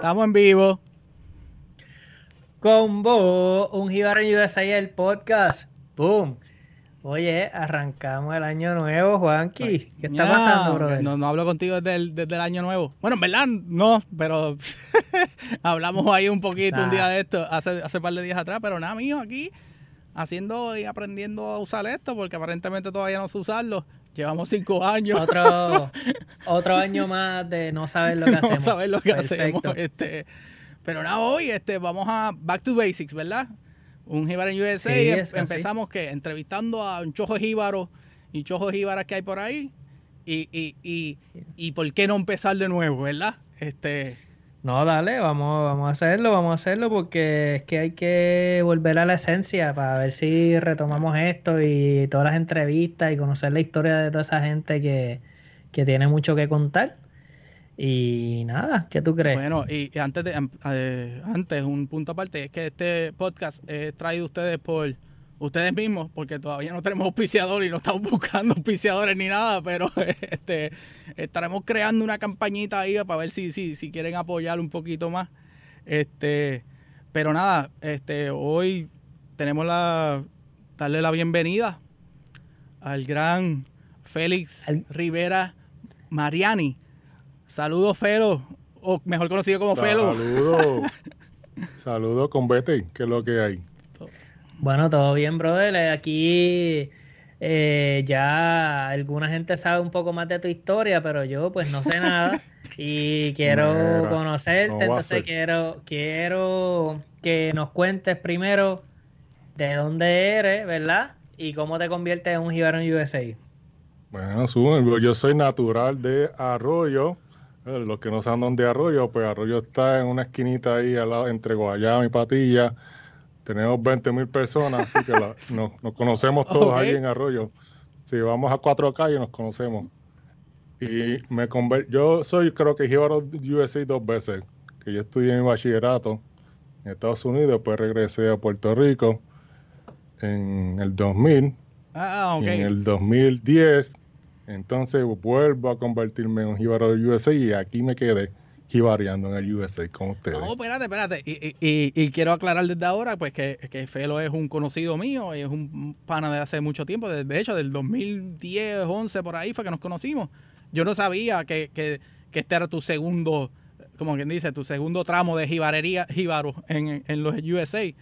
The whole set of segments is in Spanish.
Estamos en vivo. Combo, un Jíbaro en USA el podcast. ¡Boom! Oye, arrancamos el año nuevo, Juanqui. ¿Qué está pasando, brother? No, no hablo contigo desde el, desde el año nuevo. Bueno, en verdad, no, pero hablamos ahí un poquito un día de esto, hace, hace un par de días atrás, pero nada, mío, aquí haciendo y aprendiendo a usar esto, porque aparentemente todavía no sé usarlo. Llevamos cinco años. Otro, otro año más de no saber lo que hacemos. No saber lo que hacemos. Este, pero nada, hoy este, vamos a Back to Basics, ¿verdad? Un jíbaro en USA. Em, empezamos que entrevistando a un chojo jíbaro y chojo jíbaras que hay por ahí. Y, y, y, y por qué no empezar de nuevo, ¿verdad? Este, no, dale, vamos, vamos a hacerlo, vamos a hacerlo porque es que hay que volver a la esencia para ver si retomamos esto y todas las entrevistas y conocer la historia de toda esa gente que, que tiene mucho que contar. Y nada, ¿qué tú crees? Bueno, y antes de eh, antes un punto aparte es que este podcast es traído ustedes por ustedes mismos, porque todavía no tenemos auspiciadores y no estamos buscando auspiciadores ni nada, pero este estaremos creando una campañita ahí para ver si, si, si quieren apoyar un poquito más. Este, pero nada, este, hoy tenemos la darle la bienvenida al gran Félix Rivera Mariani Saludos, Felo, o mejor conocido como Felo. Saludos. Saludos con Betty, que es lo que hay. Bueno, todo bien, brother. Aquí eh, ya alguna gente sabe un poco más de tu historia, pero yo pues no sé nada y quiero conocerte, entonces quiero, quiero que nos cuentes primero de dónde eres, ¿verdad? Y cómo te conviertes en un jíbaro en USA. Bueno, yo soy natural de Arroyo, eh, los que no saben dónde Arroyo, pues Arroyo está en una esquinita ahí al lado entre Guayama y Patilla. Tenemos 20 mil personas, así que nos, conocemos todos ahí en Arroyo. Si vamos a cuatro calles, nos conocemos. Y me yo soy, creo que Jíbaro USA dos veces, que yo estudié mi bachillerato en Estados Unidos, pues regresé a Puerto Rico en el 2000. Ah, okay. en el 2010 entonces vuelvo a convertirme en un jíbaro USA y aquí me quedé jibareando en el USA con ustedes. No, espérate, espérate. Y, quiero aclarar desde ahora pues que, que, Felo es un conocido mío y es un pana de hace mucho tiempo. De, hecho, del 2010, 11 por ahí fue que nos conocimos. Yo no sabía que, que, este era tu segundo, como quien dice, tu segundo tramo de jibarería, jíbaro en, en los USA.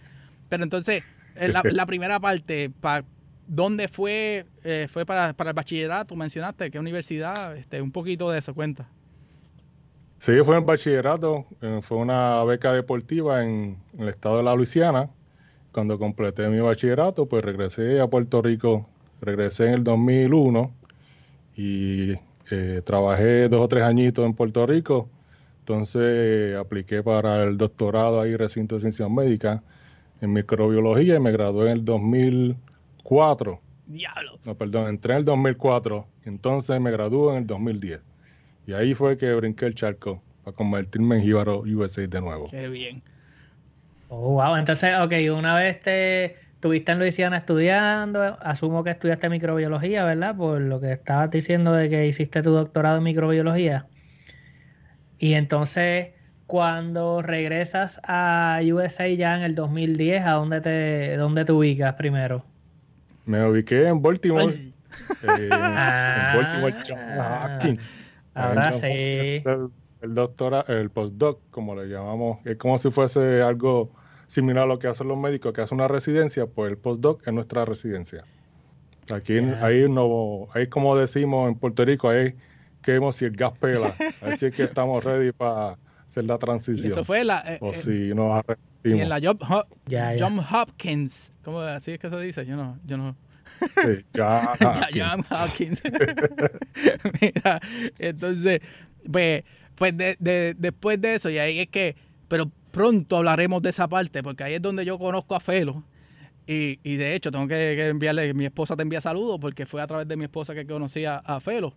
Pero entonces, la, la primera parte, para ¿Dónde fue, eh, fue para, para, el bachillerato? Mencionaste, ¿qué universidad? Este, un poquito de eso, cuenta. Sí, fue en bachillerato, eh, fue una beca deportiva en, el estado de la Luisiana. Cuando completé mi bachillerato, pues regresé a Puerto Rico, regresé en el 2001 y eh, trabajé dos o tres añitos en Puerto Rico. Entonces apliqué para el doctorado ahí, recinto de ciencias médicas, en microbiología y me gradué en el 2000 2004. Diablo. No, perdón, entré en el 2004, entonces me gradué en el 2010. Y ahí fue que brinqué el charco para convertirme en Jíbaro USA de nuevo. Qué bien. Oh, wow. Entonces, ok, una vez te estuviste en Luisiana estudiando, asumo que estudiaste microbiología, ¿verdad? Por lo que estabas diciendo de que hiciste tu doctorado en microbiología. Y entonces, cuando regresas a USA ya en el 2010, ¿a dónde te, dónde te ubicas primero? Me ubiqué en Baltimore. Eh, en Baltimore, ah, Ahora sí. El, el doctora, el postdoc, como le llamamos, es como si fuese algo similar a lo que hacen los médicos, que hacen una residencia, pues el postdoc es nuestra residencia. Aquí, ahí, no, ahí como decimos en Puerto Rico, ahí que vemos si el gas pela. Así que estamos ready para hacer la transición. eso fue la... Eh, o eh, si nos y en la Job, John Hopkins, ¿cómo así es que se dice? Yo no, yo no. Sí, John Hopkins. Mira, entonces, pues, pues de, después de eso, y ahí es que, pero pronto hablaremos de esa parte, porque ahí es donde yo conozco a Felo. Y, y de hecho, tengo que, enviarle, mi esposa te envía saludos, porque fue a través de mi esposa que conocí a, a Felo.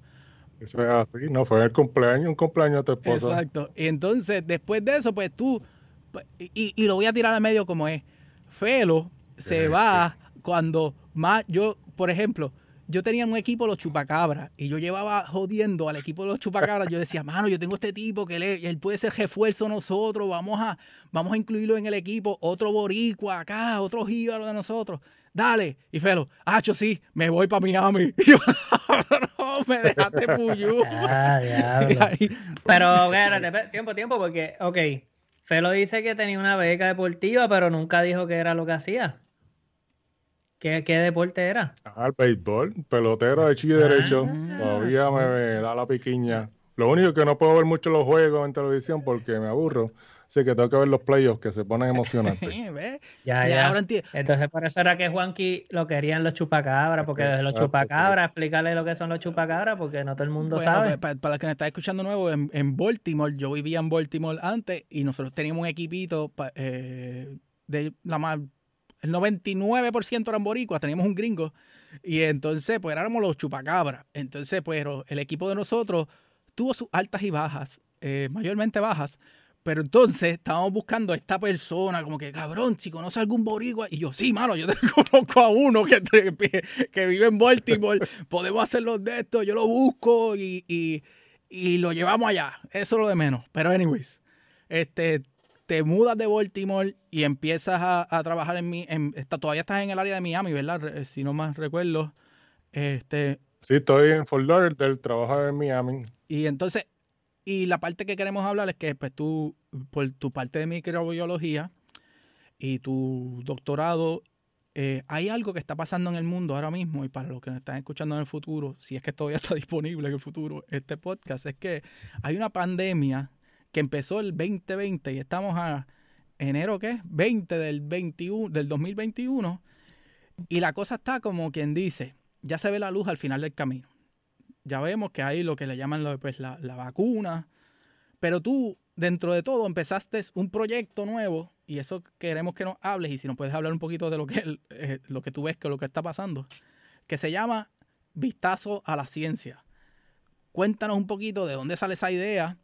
Eso es así, no fue el cumpleaños, un cumpleaños de tu esposa. Exacto. Y entonces, después de eso, pues tú y, lo voy a tirar al medio como es. Felo se va cuando más, yo, por ejemplo, yo tenía un equipo los chupacabras y yo llevaba jodiendo al equipo de los chupacabras. Yo decía, mano, yo tengo este tipo que él, puede ser refuerzo nosotros, vamos a, vamos a incluirlo en el equipo. Otro boricua acá, otro jíbaro de nosotros. Dale. Y Felo, Hacho, sí, me voy para Miami. Y yo, no, me dejaste puyú. Ah, Pero, tiempo, tiempo, porque, ok, Felo dice que tenía una beca deportiva, pero nunca dijo que era lo que hacía. ¿Qué, deporte era? Ah, el béisbol, pelotero de chile derecho. Ah. Todavía me, da la piquiña. Lo único que no puedo ver mucho los juegos en televisión porque me aburro. Así que tengo que ver los playoffs que se ponen emocionantes. ya, ya. Entonces, por eso era que Juanqui lo querían los chupacabras, porque los chupacabras, explícale lo que son los chupacabras, porque no todo el mundo sabe. Pues, para, los que me están escuchando nuevo, en, Baltimore, yo vivía en Baltimore antes y nosotros teníamos un equipito eh, de la más el 99% eran boricuas, teníamos un gringo. Y entonces, pues éramos los chupacabras. Entonces, pues el equipo de nosotros tuvo sus altas y bajas, eh, mayormente bajas. Pero entonces estábamos buscando a esta persona, como que cabrón, si conoce algún boricua. Y yo, sí, mano, yo te conozco a uno que, que vive en Baltimore. Podemos hacerlo de esto, yo lo busco y, y, y, lo llevamos allá. Eso es lo de menos. Pero, anyways, este, te mudas de Baltimore y empiezas a, trabajar en mi, en, todavía estás en el área de Miami, ¿verdad? Si no más recuerdo. Este, sí, estoy en Fort Lauderdale, trabajo en Miami. Y entonces, y la parte que queremos hablar es que pues tú, por tu parte de microbiología y tu doctorado, eh, hay algo que está pasando en el mundo ahora mismo y para los que nos están escuchando en el futuro, si es que todavía está disponible en el futuro este podcast, es que hay una pandemia que empezó el 2020 y estamos a enero, ¿qué? 20 del, 21, del 2021. Y la cosa está como quien dice, ya se ve la luz al final del camino. Ya vemos que hay lo que le llaman pues, la, vacuna. Pero tú, dentro de todo, empezaste un proyecto nuevo y eso queremos que nos hables y si nos puedes hablar un poquito de lo que, eh, lo que tú ves, que lo que está pasando, que se llama Vistazo a la Ciencia. Cuéntanos un poquito de dónde sale esa idea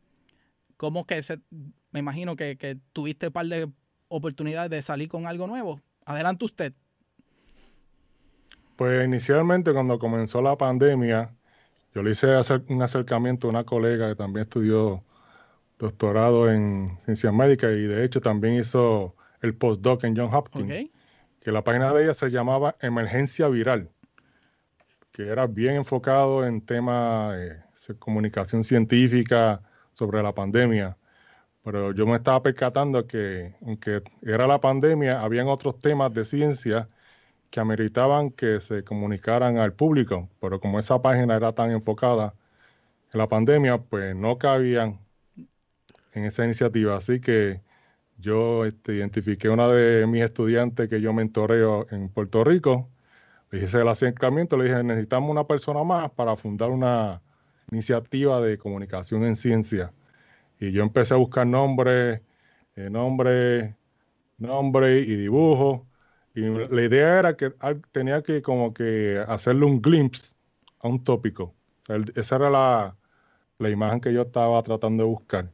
¿Cómo que se, me imagino que, tuviste un par de oportunidades de salir con algo nuevo? Adelante usted. Pues inicialmente cuando comenzó la pandemia, yo le hice hacer un acercamiento a una colega que también estudió doctorado en ciencias médicas y de hecho también hizo el postdoc en John Hopkins, que la página de ella se llamaba Emergencia Viral, que era bien enfocado en temas de comunicación científica, sobre la pandemia, pero yo me estaba percatando que aunque era la pandemia, habían otros temas de ciencia que ameritaban que se comunicaran al público, pero como esa página era tan enfocada en la pandemia, pues no cabían en esa iniciativa. Así que yo este, identifiqué una de mis estudiantes que yo mentoreo en Puerto Rico, le hice el acercamiento, le dije, necesitamos una persona más para fundar una iniciativa de comunicación en ciencia. Y yo empecé a buscar nombres, eh, nombre, nombre y dibujo. Y la idea era que tenía que como que hacerle un glimpse a un tópico. esa era la, imagen que yo estaba tratando de buscar.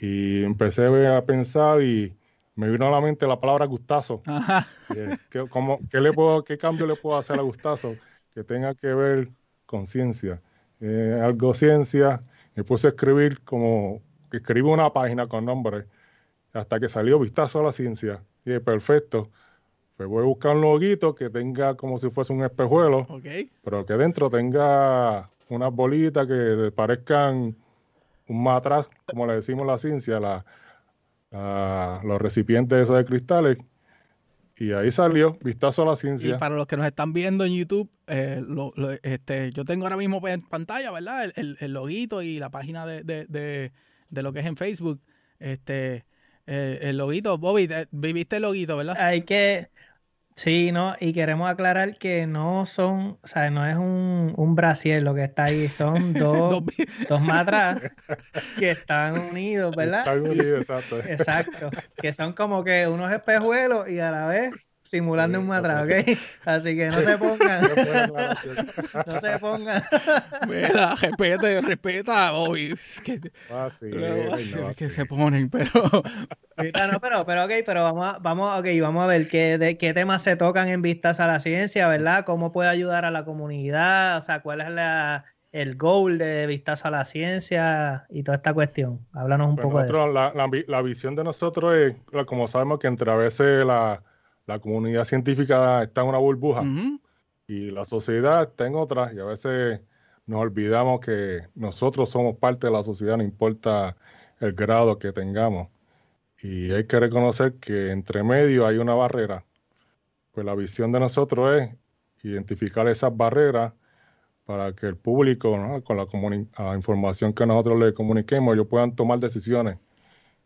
Y empecé a pensar y me vino a la mente la palabra gustazo. ¿qué, le puedo, ¿Qué cambio le puedo hacer a gustazo que tenga que ver con ciencia? Eh, algo ciencia, me puse a escribir como que escribo una página con nombre hasta que salió Vistazo a la Ciencia. Y es perfecto. Pues voy a buscar un loguito que tenga como si fuese un espejuelo, pero que dentro tenga unas bolitas que parezcan un matraz, como le decimos la ciencia, la, los recipientes esos de cristales y ahí salió, vistazo a la ciencia. Y para los que nos están viendo en YouTube, eh, este, yo tengo ahora mismo en pantalla, ¿verdad? El, el, loguito y la página de, de, de, lo que es en Facebook. Este, eh, el loguito, Bobby, viviste el loguito, ¿verdad? Hay que, Sí, no, y queremos aclarar que no son, o sea, no es un, un brasier lo que está ahí, son dos, dos matras que están unidos, ¿verdad? Están unidos, exacto. Exacto, que son como que unos espejuelos y a la vez simulando un matraca, ¿ok? Así que no se pongan. no se pongan. Mira, respeta, respeta. Hoy. que, Ah, sí, luego, no, que sí. se ponen, pero. No, pero, pero ok, pero vamos a, vamos, okay, vamos a ver qué, de, qué temas se tocan en Vistas a la Ciencia, ¿verdad? ¿Cómo puede ayudar a la comunidad? O sea, ¿cuál es la, el goal de Vistas a la Ciencia y toda esta cuestión? Háblanos un Pues poco de eso. nosotros, la, la la visión de nosotros es, como sabemos que entre a veces la, la comunidad científica está en una burbuja y la sociedad está en otra y a veces nos olvidamos que nosotros somos parte de la sociedad, no importa el grado que tengamos. Y hay que reconocer que entre medio hay una barrera. Pues la visión de nosotros es identificar esas barreras para que el público, ¿no? con la, la información que nosotros le comuniquemos, ellos puedan tomar decisiones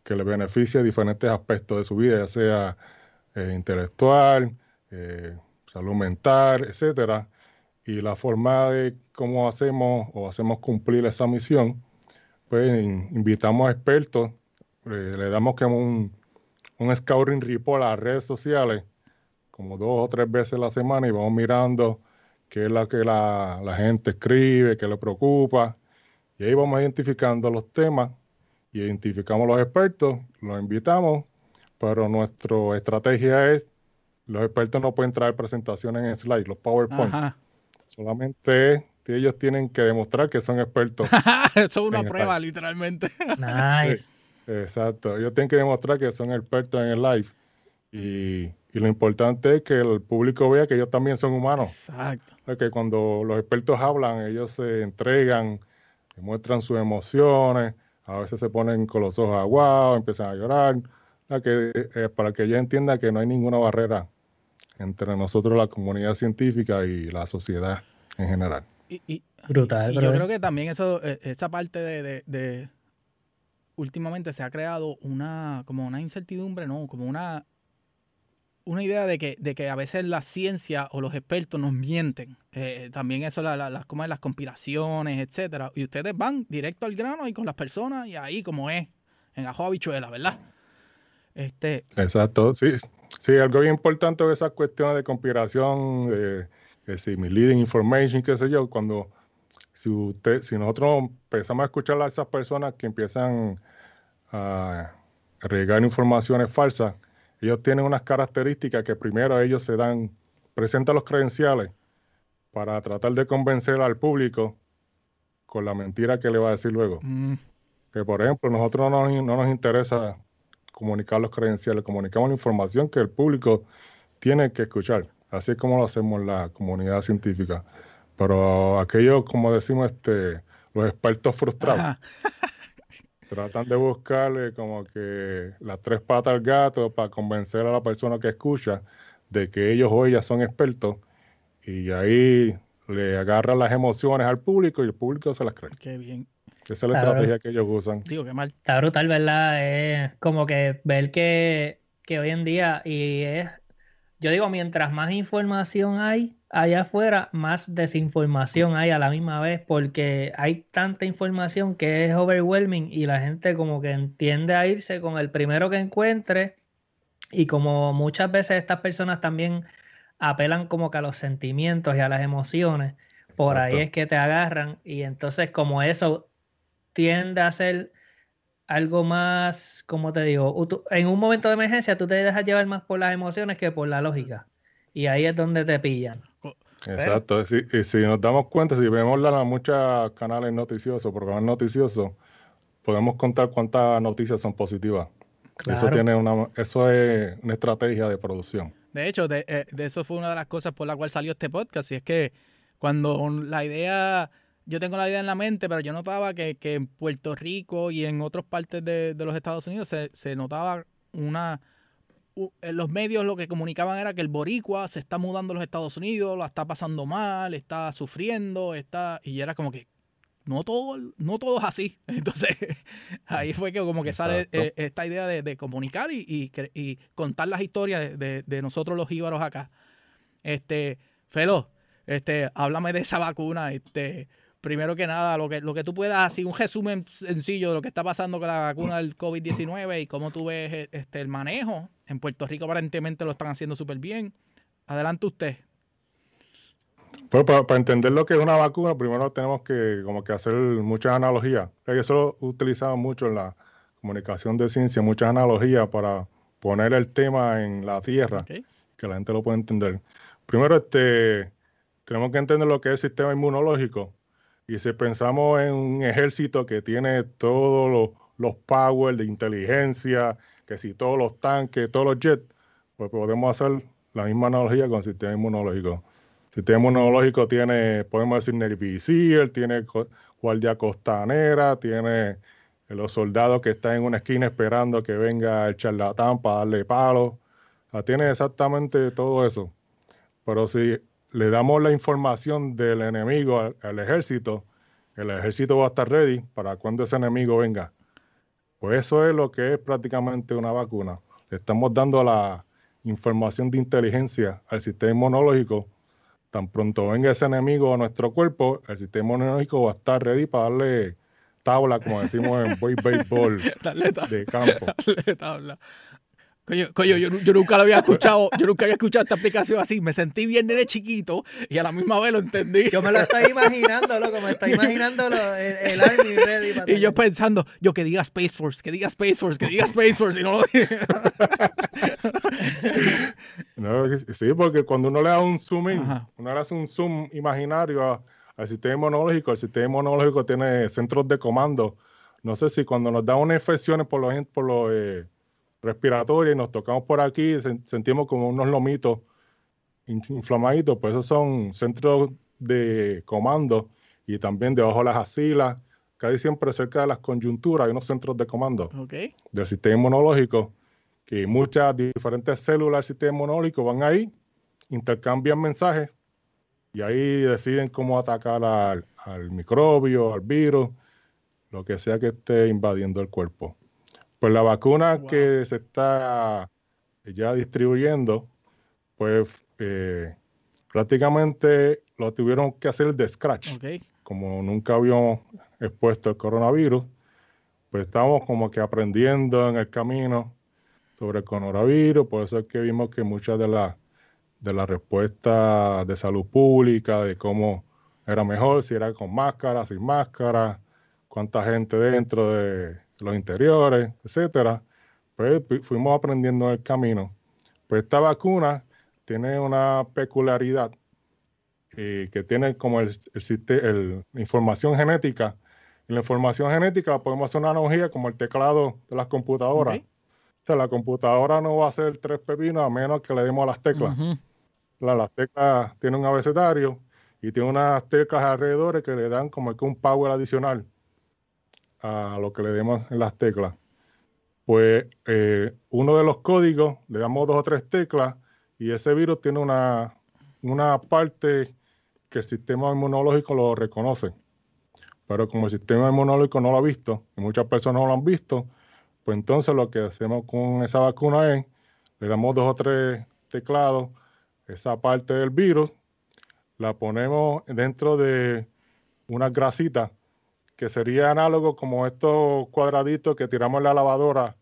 que les beneficien diferentes aspectos de su vida, ya sea eh, intelectual, eh, salud mental, etcétera. Y la forma de cómo hacemos o hacemos cumplir esa misión, pues in- invitamos a expertos, eh, le damos como un, un scouting report a las redes sociales, como dos o tres veces a la semana, y vamos mirando qué es lo que la, la gente escribe, qué le preocupa, y ahí vamos identificando los temas, y identificamos los expertos, los invitamos, pero nuestra estrategia es, los expertos no pueden traer presentaciones en slide, los PowerPoint, Ajá. solamente ellos tienen que demostrar que son expertos. Eso es una prueba, literalmente. Nice. Exacto, ellos tienen que demostrar que son expertos en el live. Y, y lo importante es que el público vea que ellos también son humanos. Exacto. Que cuando los expertos hablan, ellos se entregan, demuestran sus emociones, a veces se ponen con los ojos aguados, empiezan a llorar, ¿verdad? que, eh, para que ella entienda que no hay ninguna barrera entre nosotros, la comunidad científica y la sociedad en general. Y, y- Brutal, y yo creo que también eso, eh, esa parte de, de- de- últimamente se ha creado una, como una incertidumbre, no, como una, una idea de que, de que a veces la ciencia o los expertos nos mienten. Eh, también eso, la- la- las, como es, las conspiraciones, etcétera. Y ustedes van directo al grano y con las personas y ahí como es, en ajo habichuela, ¿verdad? Este, Exacto, sí, sí, algo bien importante de esas cuestiones de conspiración, de, de si misleading information, qué sé yo, cuando si usted, si nosotros empezamos a escuchar a esas personas que empiezan a regar informaciones falsas, ellos tienen unas características que primero ellos se dan, presentan los credenciales para tratar de convencer al público con la mentira que le va a decir luego. mm, Que por ejemplo, nosotros no, nos- no nos interesa comunicar los credenciales, comunicamos la información que el público tiene que escuchar. Así es como lo hacemos en la comunidad científica. Pero aquellos, como decimos, este, los expertos frustrados, ajá. tratan de buscarle como que las tres patas al gato para convencer a la persona que escucha de que ellos o ellas son expertos y ahí le agarran las emociones al público y el público se las cree. Qué bien. Esa es la estrategia que ellos usan. Digo, qué mal. Está brutal, ¿verdad? Es como que ver que, que hoy en día, y es, yo digo, mientras más información hay allá afuera, más desinformación hay a la misma vez, porque hay tanta información que es overwhelming y la gente como que entiende a irse con el primero que encuentre, y como muchas veces estas personas también apelan como que a los sentimientos y a las emociones, por ahí es que te agarran, y entonces como eso tiende a ser algo más, como te digo, en un momento de emergencia tú te dejas llevar más por las emociones que por la lógica. Y ahí es donde te pillan. Exacto. Si- y si nos damos cuenta, si vemos la, muchos canales noticiosos, programas noticiosos, podemos contar cuántas noticias son positivas. Eso tiene una, eso es una estrategia de producción. De hecho, de, eh, de eso fue una de las cosas por la cual salió este podcast. Y es que cuando la idea, yo tengo la idea en la mente, pero yo notaba que, que en Puerto Rico y en otras partes de, de los Estados Unidos se, se notaba una... En los medios lo que comunicaban era que el boricua se está mudando a los Estados Unidos, la está pasando mal, está sufriendo, está... Y era como que no todo, no todo es así. Entonces, ahí fue que como que sale eh, esta idea de, de comunicar y, y contar las historias de, de- de nosotros los íbaros acá. Este, Felo, este, háblame de esa vacuna, este, primero que nada, lo que, lo que tú puedas, así un resumen sencillo de lo que está pasando con la vacuna del COVID-19 y cómo tú ves eh, este, el manejo. En Puerto Rico aparentemente lo están haciendo súper bien. Adelante usted. Pues para, entender lo que es una vacuna, primero tenemos que como que hacer muchas analogías. Eso lo utilizamos mucho en la comunicación de ciencia, muchas analogías para poner el tema en la tierra, que la gente lo pueda entender. Primero, este, tenemos que entender lo que es el sistema inmunológico. Y si pensamos en un ejército que tiene todos los, los powers de inteligencia, que si todos los tanques, todos los jets, pues podemos hacer la misma analogía con el sistema inmunológico. El sistema inmunológico tiene, podemos decir, Navy tiene guardia costanera, tiene los soldados que están en una esquina esperando que venga el charlatán para darle palo. tiene exactamente todo eso. Pero si le damos la información del enemigo al, ejército, el ejército va a estar ready para cuando ese enemigo venga. Pues eso es lo que es prácticamente una vacuna. Le estamos dando la información de inteligencia al sistema inmunológico. Tan pronto venga ese enemigo a nuestro cuerpo, el sistema inmunológico va a estar ready para darle tabla, como decimos en béisbol de campo. Dale tabla. Coño, yo, nunca lo había escuchado, yo nunca había escuchado esta aplicación así. Me sentí bien de chiquito y a la misma vez lo entendí. Yo me lo estoy imaginando, loco, me estoy imaginando el, Army Ready. y yo pensando, yo que diga Space Force, que diga Space Force, que diga Space Force y no lo no, sí, porque cuando uno le da un zoom in, uno le hace un zoom imaginario al sistema inmunológico, el sistema inmunológico tiene centros de comando. No sé si cuando nos da unas infecciones por los, por los eh, respiratoria y nos tocamos por aquí, sentimos como unos lomitos inflamaditos, pues esos son centros de comando y también debajo de las asilas, casi siempre cerca de las conjunturas hay unos centros de comando del sistema inmunológico, que muchas diferentes células del sistema inmunológico van ahí, intercambian mensajes y ahí deciden cómo atacar al, al microbio, al virus, lo que sea que esté invadiendo el cuerpo. Pues la vacuna que se está ya distribuyendo, pues eh, prácticamente lo tuvieron que hacer de scratch. Como nunca habíamos expuesto el coronavirus, pues estamos como que aprendiendo en el camino sobre el coronavirus, por eso es que vimos que muchas de las de las respuestas de salud pública, de cómo era mejor, si era con máscara, sin máscara, cuánta gente dentro de los interiores, etcétera, pues fuimos aprendiendo en el camino. Pues esta vacuna tiene una peculiaridad eh, que tiene como el, el, información genética. En la información genética podemos hacer una analogía como el teclado de las computadoras. O sea, la computadora no va a ser tres pepinos a menos que le demos a las teclas. las teclas tienen un abecedario y tiene unas teclas alrededor que le dan como que un power adicional a lo que le demos en las teclas, pues eh, uno de los códigos le damos dos o tres teclas y ese virus tiene una, una parte que el sistema inmunológico lo reconoce. Pero como el sistema inmunológico no lo ha visto, y muchas personas no lo han visto, pues entonces lo que hacemos con esa vacuna es, le damos dos o tres teclados, esa parte del virus, la ponemos dentro de una grasita que sería análogo como estos cuadraditos que tiramos en la lavadora,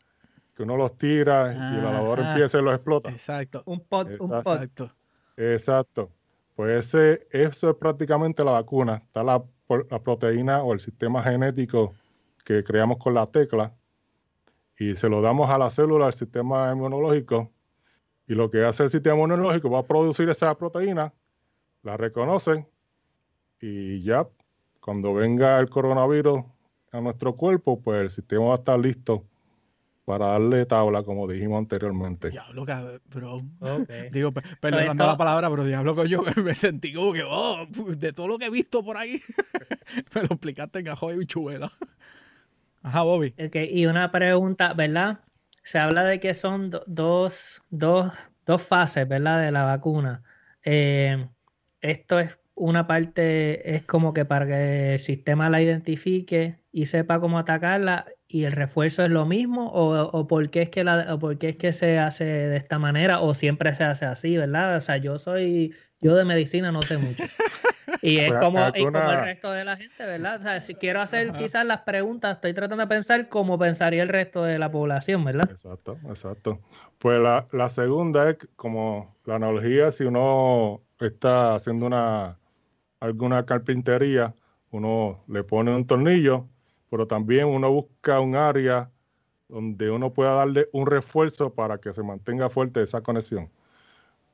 que uno los tira y la lavadora empieza y los explota. Exacto. Un pot, un pot. Exacto. Exacto. Pues ese, eso es prácticamente la vacuna. Está la, la proteína o el sistema genético que creamos con la tecla y se lo damos a la célula del sistema inmunológico y lo que hace el sistema inmunológico va a producir esa proteína, la reconocen y ya cuando venga el coronavirus a nuestro cuerpo, pues el sistema va a estar listo para darle tabla, como dijimos anteriormente. Diablo, bro. Digo, perdonando la palabra, pero diablo, yo me sentí como que, oh, de todo lo que he visto por ahí, me lo explicaste en ajo y bichuela. Ajá, Bobby. y una pregunta, ¿verdad? Se habla de que son dos, dos, dos fases, ¿verdad? De la vacuna. Eh, esto es una parte es como que para que el sistema la identifique y sepa cómo atacarla y el refuerzo es lo mismo o, o por qué es que la o por es que se hace de esta manera o siempre se hace así, ¿verdad? O sea, yo soy yo de medicina no sé mucho. Y es pues, como, el resto de la gente, ¿verdad? O sea, si quiero hacer quizás las preguntas, estoy tratando de pensar como pensaría el resto de la población, ¿verdad? Exacto, exacto. Pues la, la segunda es como la analogía, si uno está haciendo una alguna carpintería, uno le pone un tornillo, pero también uno busca un área donde uno pueda darle un refuerzo para que se mantenga fuerte esa conexión.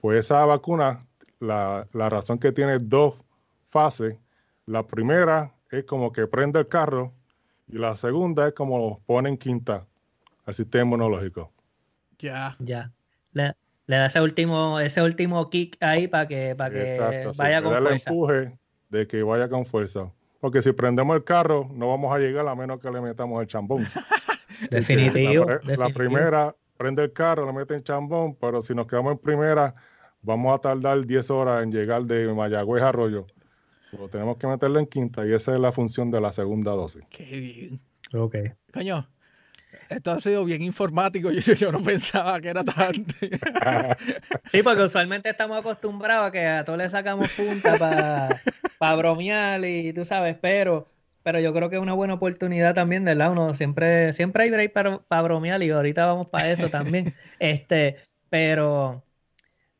Pues esa vacuna, la, razón que tiene dos fases, la primera es como que prende el carro y la segunda es como pone en quinta al sistema inmunológico. Ya. Ya. Le, da ese último, ese último kick ahí para que, para que vaya con fuerza. El empuje de que vaya con fuerza. Porque si prendemos el carro, no vamos a llegar a menos que le metamos el chambón. definitivo, la, primera prende el carro, le mete el chambón, pero si nos quedamos en primera, vamos a tardar 10 horas en llegar de Mayagüez a Arroyo. Pero tenemos que meterlo en quinta y esa es la función de la segunda dosis. Qué bien. Ok. Coño, esto ha sido bien informático. Yo, yo no pensaba que era tan. sí, porque usualmente estamos acostumbrados a que a todos le sacamos punta para bromear y tú sabes, pero, pero yo creo que es una buena oportunidad también, ¿verdad? Uno siempre, siempre hay break para bromear y ahorita vamos para eso también. este, pero,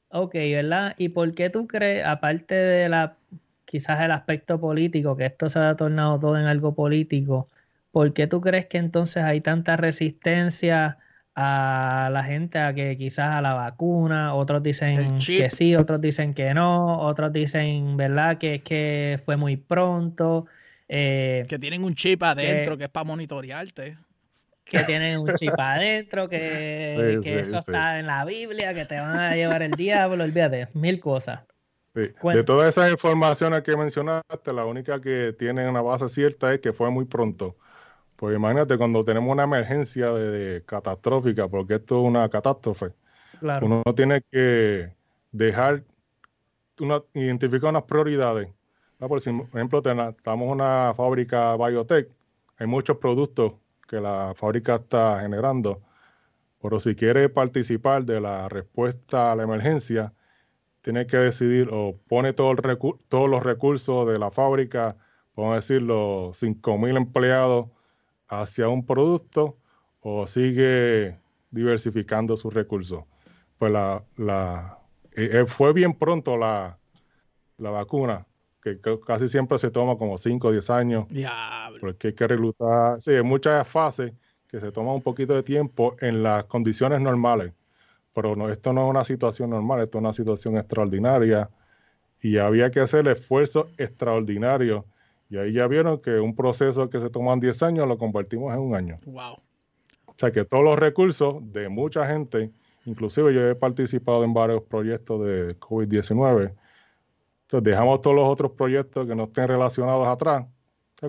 ok, ¿verdad? ¿Y por qué tú crees, aparte de la, quizás el aspecto político, que esto se ha tornado todo en algo político? ¿Por qué tú crees que entonces hay tanta resistencia a la gente a que quizás a la vacuna? Otros dicen que sí, otros dicen que no, otros dicen, ¿verdad? Que es que fue muy pronto. Eh, que tienen un chip adentro que, es para monitorearte. Que tienen un chip adentro, que, eso está en la Biblia, que te van a llevar el diablo, olvídate, mil cosas. De todas esas informaciones que mencionaste, la única que tiene una base cierta es que fue muy pronto. Pues imagínate cuando tenemos una emergencia de, catastrófica, porque esto es una catástrofe. Uno tiene que dejar, una, identificar unas prioridades. Por ejemplo, estamos en una fábrica biotech, hay muchos productos que la fábrica está generando, pero si quiere participar de la respuesta a la emergencia, tiene que decidir o pone todo todos los recursos de la fábrica, podemos decir los 5.000 empleados hacia un producto o sigue diversificando sus recursos. Pues la, la eh, eh, fue bien pronto la, la vacuna, que, casi siempre se toma como 5 o 10 años. Porque hay que reclutar. Sí, hay muchas fases que se toma un poquito de tiempo en las condiciones normales. Pero no, esto no es una situación normal, esto es una situación extraordinaria. Y había que hacer esfuerzos extraordinarios y ahí ya vieron que un proceso que se toma 10 años lo convertimos en un año. Wow. O sea que todos los recursos de mucha gente, inclusive yo he participado en varios proyectos de COVID-19, entonces dejamos todos los otros proyectos que no estén relacionados atrás.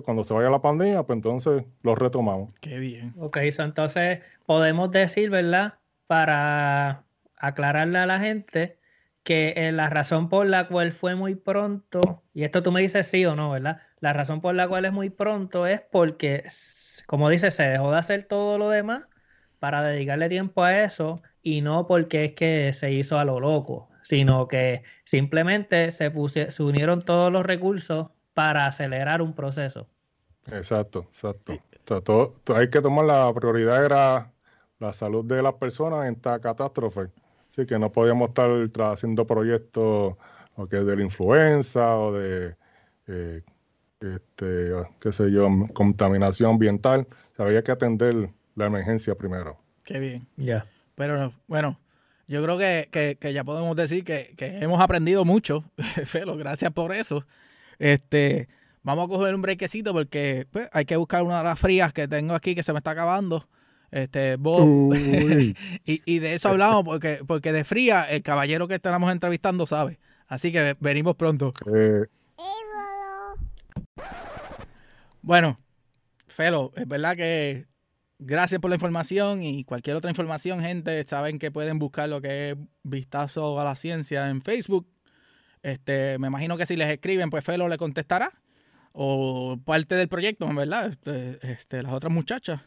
cuando se vaya la pandemia, pues entonces los retomamos. Qué bien. Ok, entonces podemos decir, ¿verdad? Para aclararle a la gente que eh, la razón por la cual fue muy pronto, y esto tú me dices sí o no, ¿verdad? La razón por la cual es muy pronto es porque, como dice, se dejó de hacer todo lo demás para dedicarle tiempo a eso y no porque es que se hizo a lo loco, sino que simplemente se, se unieron todos los recursos para acelerar un proceso. Exacto, exacto. todo, hay que tomar la prioridad era la salud de las personas en esta catástrofe. Así que no podíamos estar haciendo proyectos o que de la influenza o de eh, este, qué sé yo, contaminación ambiental. había que atender la emergencia primero. Qué bien. Ya. Pero bueno, yo creo que, ya podemos decir que, hemos aprendido mucho, Felo, gracias por eso. Este, vamos a coger un brequecito porque pues, hay que buscar una de las frías que tengo aquí que se me está acabando. Este, Bob. y, y, de eso hablamos porque, porque de fría el caballero que estamos entrevistando sabe. Así que venimos pronto. Eh, bueno, Felo, es verdad que gracias por la información y cualquier otra información, gente, saben que pueden buscar lo que es Vistazo a la Ciencia en Facebook. Este, me imagino que si les escriben, pues Felo le contestará. O parte del proyecto, ¿verdad? Este, este, las otras muchachas.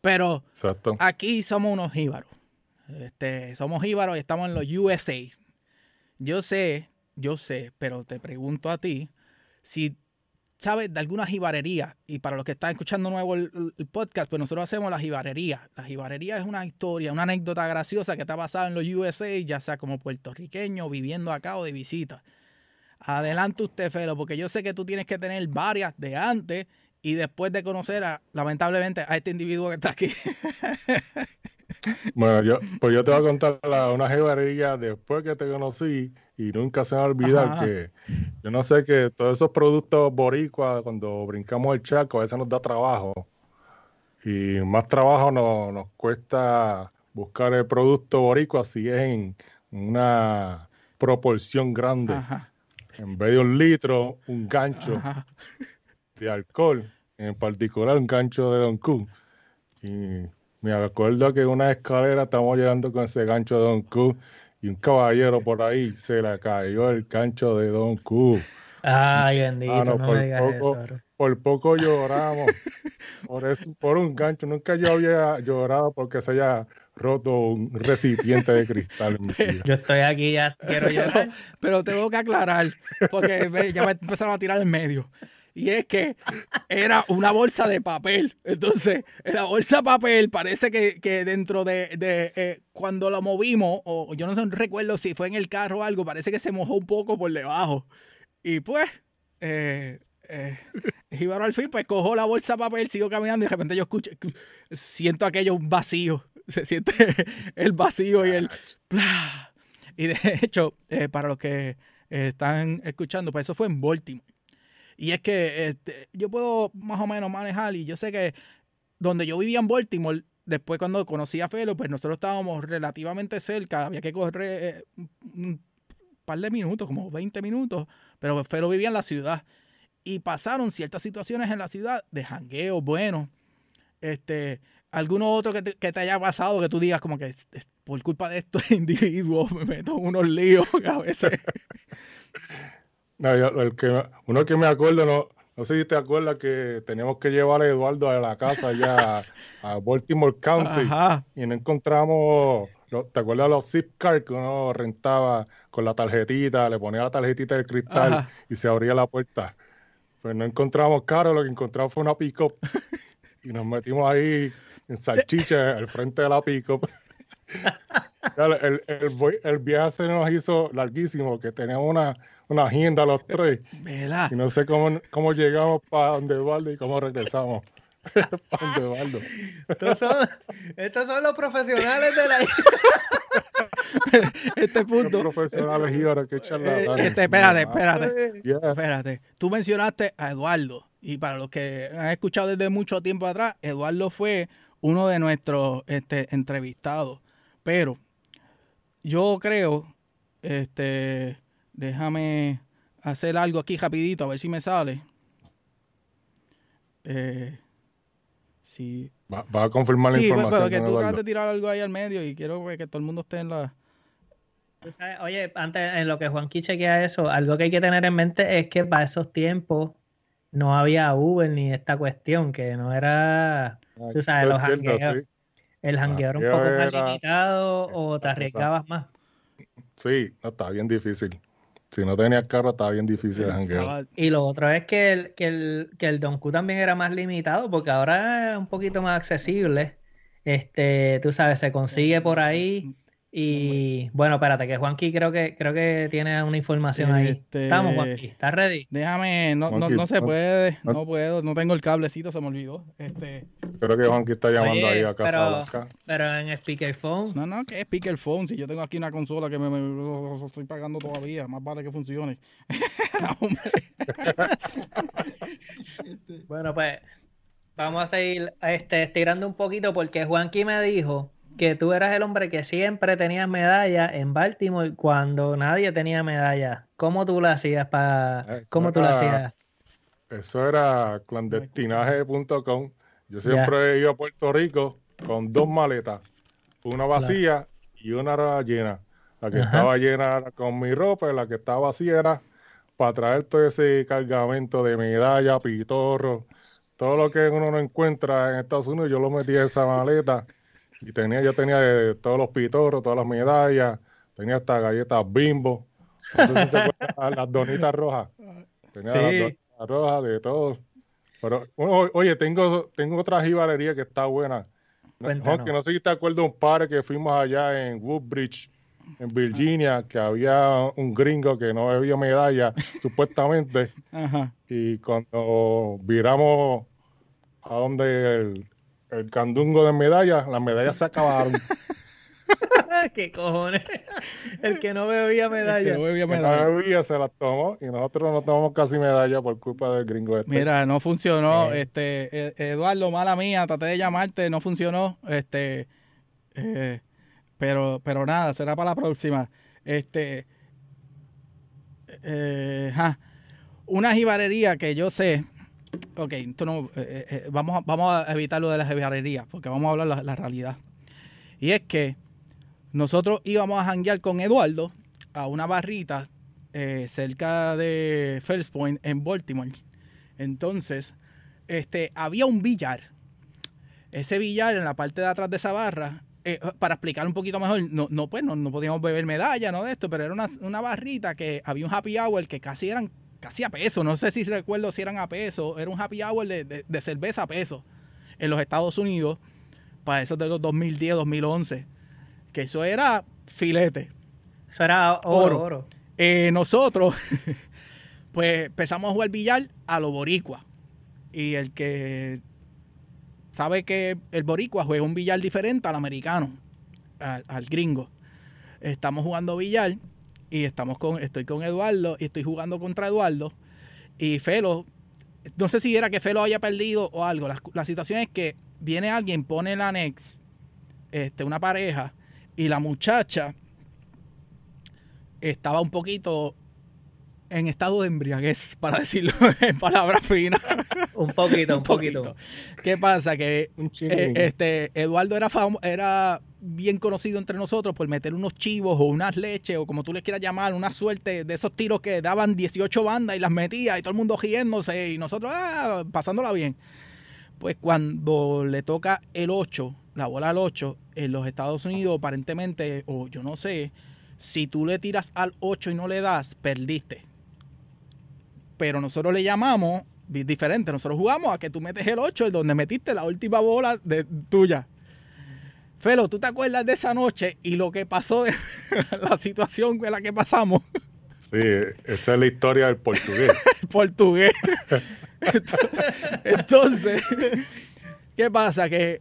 Pero aquí somos unos jíbaros. Este, somos jíbaros y estamos en los USA. Yo sé, yo sé, pero te pregunto a ti, si sabes de alguna jibarería, y para los que están escuchando nuevo el, podcast, pues nosotros hacemos la jibarería. La jibarería es una historia, una anécdota graciosa que ha pasado en los USA, ya sea como puertorriqueño, viviendo acá o de visita. Adelante usted, Felo, porque yo sé que tú tienes que tener varias de antes y después de conocer, a, lamentablemente, a este individuo que está aquí. Bueno, yo, pues yo te voy a contar una jibarería después que te conocí y nunca se me va a olvidar que yo no sé que todos esos productos boricuas, cuando brincamos el charco, a veces nos da trabajo. Y más trabajo nos, cuesta buscar el producto boricua si es en una proporción grande. En vez de un litro, un gancho de alcohol, en particular un gancho de Don Q. Y me acuerdo que en una escalera estamos llegando con ese gancho de Don Q y un caballero por ahí se le cayó el gancho de Don Q. Ay, bendito, no, por, me poco, por poco lloramos por, eso, por un gancho. Nunca yo había llorado porque se haya roto un recipiente de cristal. yo estoy aquí, ya quiero llorar. Pero, tengo que aclarar, porque ya me empezaron a tirar en medio y es que era una bolsa de papel. Entonces, la bolsa de papel parece que, dentro de, eh, cuando la movimos, o yo no sé, recuerdo si fue en el carro o algo, parece que se mojó un poco por debajo. Y pues, eh, eh, al fin, pues cojo la bolsa de papel, sigo caminando y de repente yo escucho, siento aquello un vacío. Se siente el vacío y el... Y de hecho, eh, para los que están escuchando, pues eso fue en Baltimore. Y es que este, yo puedo más o menos manejar y yo sé que donde yo vivía en Baltimore, después cuando conocí a Felo, pues nosotros estábamos relativamente cerca, había que correr eh, un par de minutos, como 20 minutos, pero Felo vivía en la ciudad. Y pasaron ciertas situaciones en la ciudad de jangueo, bueno, este, alguno otro que te, haya pasado que tú digas como que por culpa de estos individuos me meto unos líos a veces. No, el que, uno que me acuerdo, no, no sé si te acuerdas que teníamos que llevar a Eduardo a la casa allá a Baltimore County y no encontramos, ¿te acuerdas los zip cards que uno rentaba con la tarjetita, le ponía la tarjetita del cristal y se abría la puerta? Pues no encontramos carro, lo que encontramos fue una pick-up y nos metimos ahí en salchicha al frente de la pick-up. el, el, el, viaje se nos hizo larguísimo, que teníamos una una agenda los tres. Y no sé cómo, cómo llegamos para donde Eduardo y cómo regresamos. para donde Eduardo. Estos son, estos son los profesionales de la este punto. Los profesionales y ahora que eh, este, espérate, espérate. Espérate. Tú mencionaste a Eduardo. Y para los que han escuchado desde mucho tiempo atrás, Eduardo fue uno de nuestros este, entrevistados. Pero yo creo, este, Déjame hacer algo aquí rapidito, a ver si me sale. Eh, sí. Va, a confirmar la información. Sí, que tú acabas de tirar algo ahí al medio y quiero que todo el mundo esté en la... Oye, antes en lo que Juanqui chequea eso, algo que hay que tener en mente es que para esos tiempos no había Uber ni esta cuestión, que no era, tú sabes, los jangueos. El jangueo era un poco más limitado o te arriesgabas más. Sí, no, está bien difícil. Si no tenías carro, estaba bien difícil el. Y lo otro es que el, que el, que el Don Q también era más limitado, porque ahora es un poquito más accesible. Este, tú sabes, se consigue por ahí y bueno, espérate, que Juanqui creo que creo que tiene una información ahí. Este, Estamos, Juanqui, ¿estás ready? Déjame, no, no, no, se puede, no puedo, no tengo el cablecito, se me olvidó. Este... Creo que Juanqui está llamando ahí a casa. Pero, pero en speakerphone. No, no, que es speakerphone. Si yo tengo aquí una consola que me, me, estoy pagando todavía, más vale que funcione. bueno, pues vamos a seguir este, estirando un poquito porque Juanqui me dijo que tú eras el hombre que siempre tenía medalla en Baltimore cuando nadie tenía medalla. ¿Cómo tú lo hacías para cómo tú lo hacías? Eso era clandestinaje.com. Yo siempre he ido a Puerto Rico con dos maletas, una vacía y una llena. La que estaba llena era con mi ropa y la que estaba vacía era para traer todo ese cargamento de medalla, pitorro, todo lo que uno no encuentra en Estados Unidos, yo lo metí en esa maleta y tenía, yo tenía de todos los pitorros, todas las medallas, tenía hasta galletas bimbo. Entonces se las donitas rojas. Tenía las rojas, de todo. Pero, oye, tengo, tengo otra jibalería que está buena. No, que no sé si te acuerdas un par que fuimos allá en Woodbridge, en Virginia, que había un gringo que no había medalla, supuestamente. Y cuando viramos a donde el, el candungo de medallas, las medallas se acabaron. ¿Qué cojones? El que no bebía medalla. no bebía medalla. no bebía se las tomó y nosotros no tomamos casi medalla por culpa del gringo este. Mira, no funcionó. Eh. Este, e, Eduardo, mala mía, traté de llamarte, no funcionó. Este, eh, pero, pero nada, será para la próxima. Este, eh, una jibarería que yo sé. Ok, no, vamos, vamos a evitar lo de la jibarería, porque vamos a hablar la, la realidad. Y es que nosotros íbamos a janguear con Eduardo a una barrita eh, cerca de First Point en Baltimore. Entonces, este, había un billar. Ese billar en la parte de atrás de esa barra, eh, para explicar un poquito mejor, no, no pues no, podíamos beber medalla, no de esto, pero era una, barrita que había un happy hour que casi eran casi a peso. No sé si recuerdo si eran a peso. Era un happy hour de, de cerveza a peso en los Estados Unidos para esos de los 2010, 2011 que eso era filete. Eso era oro. oro. Eh, nosotros, pues empezamos a jugar billar a lo boricua. Y el que sabe que el boricua juega un billar diferente al americano, al, gringo. Estamos jugando billar y estamos con, estoy con Eduardo y estoy jugando contra Eduardo. Y Felo, no sé si era que Felo haya perdido o algo. La, la situación es que viene alguien, pone el anex, este, una pareja, y la muchacha estaba un poquito en estado de embriaguez, para decirlo en palabras finas. un poquito, un, poquito. ¿Qué pasa? Que eh, este Eduardo era, era bien conocido entre nosotros por meter unos chivos o unas leches o como tú les quieras llamar, una suerte de esos tiros que daban 18 bandas y las metía y todo el mundo riéndose y nosotros ah, pasándola bien. Pues cuando le toca el 8 la bola al 8, en los Estados Unidos aparentemente, o yo no sé, si tú le tiras al 8 y no le das, perdiste. Pero nosotros le llamamos diferente, nosotros jugamos a que tú metes el 8, el donde metiste la última bola de, tuya. Felo, ¿tú te acuerdas de esa noche y lo que pasó de la situación con la que pasamos? Sí, esa es la historia del portugués. el portugués. Entonces, ¿qué pasa? Que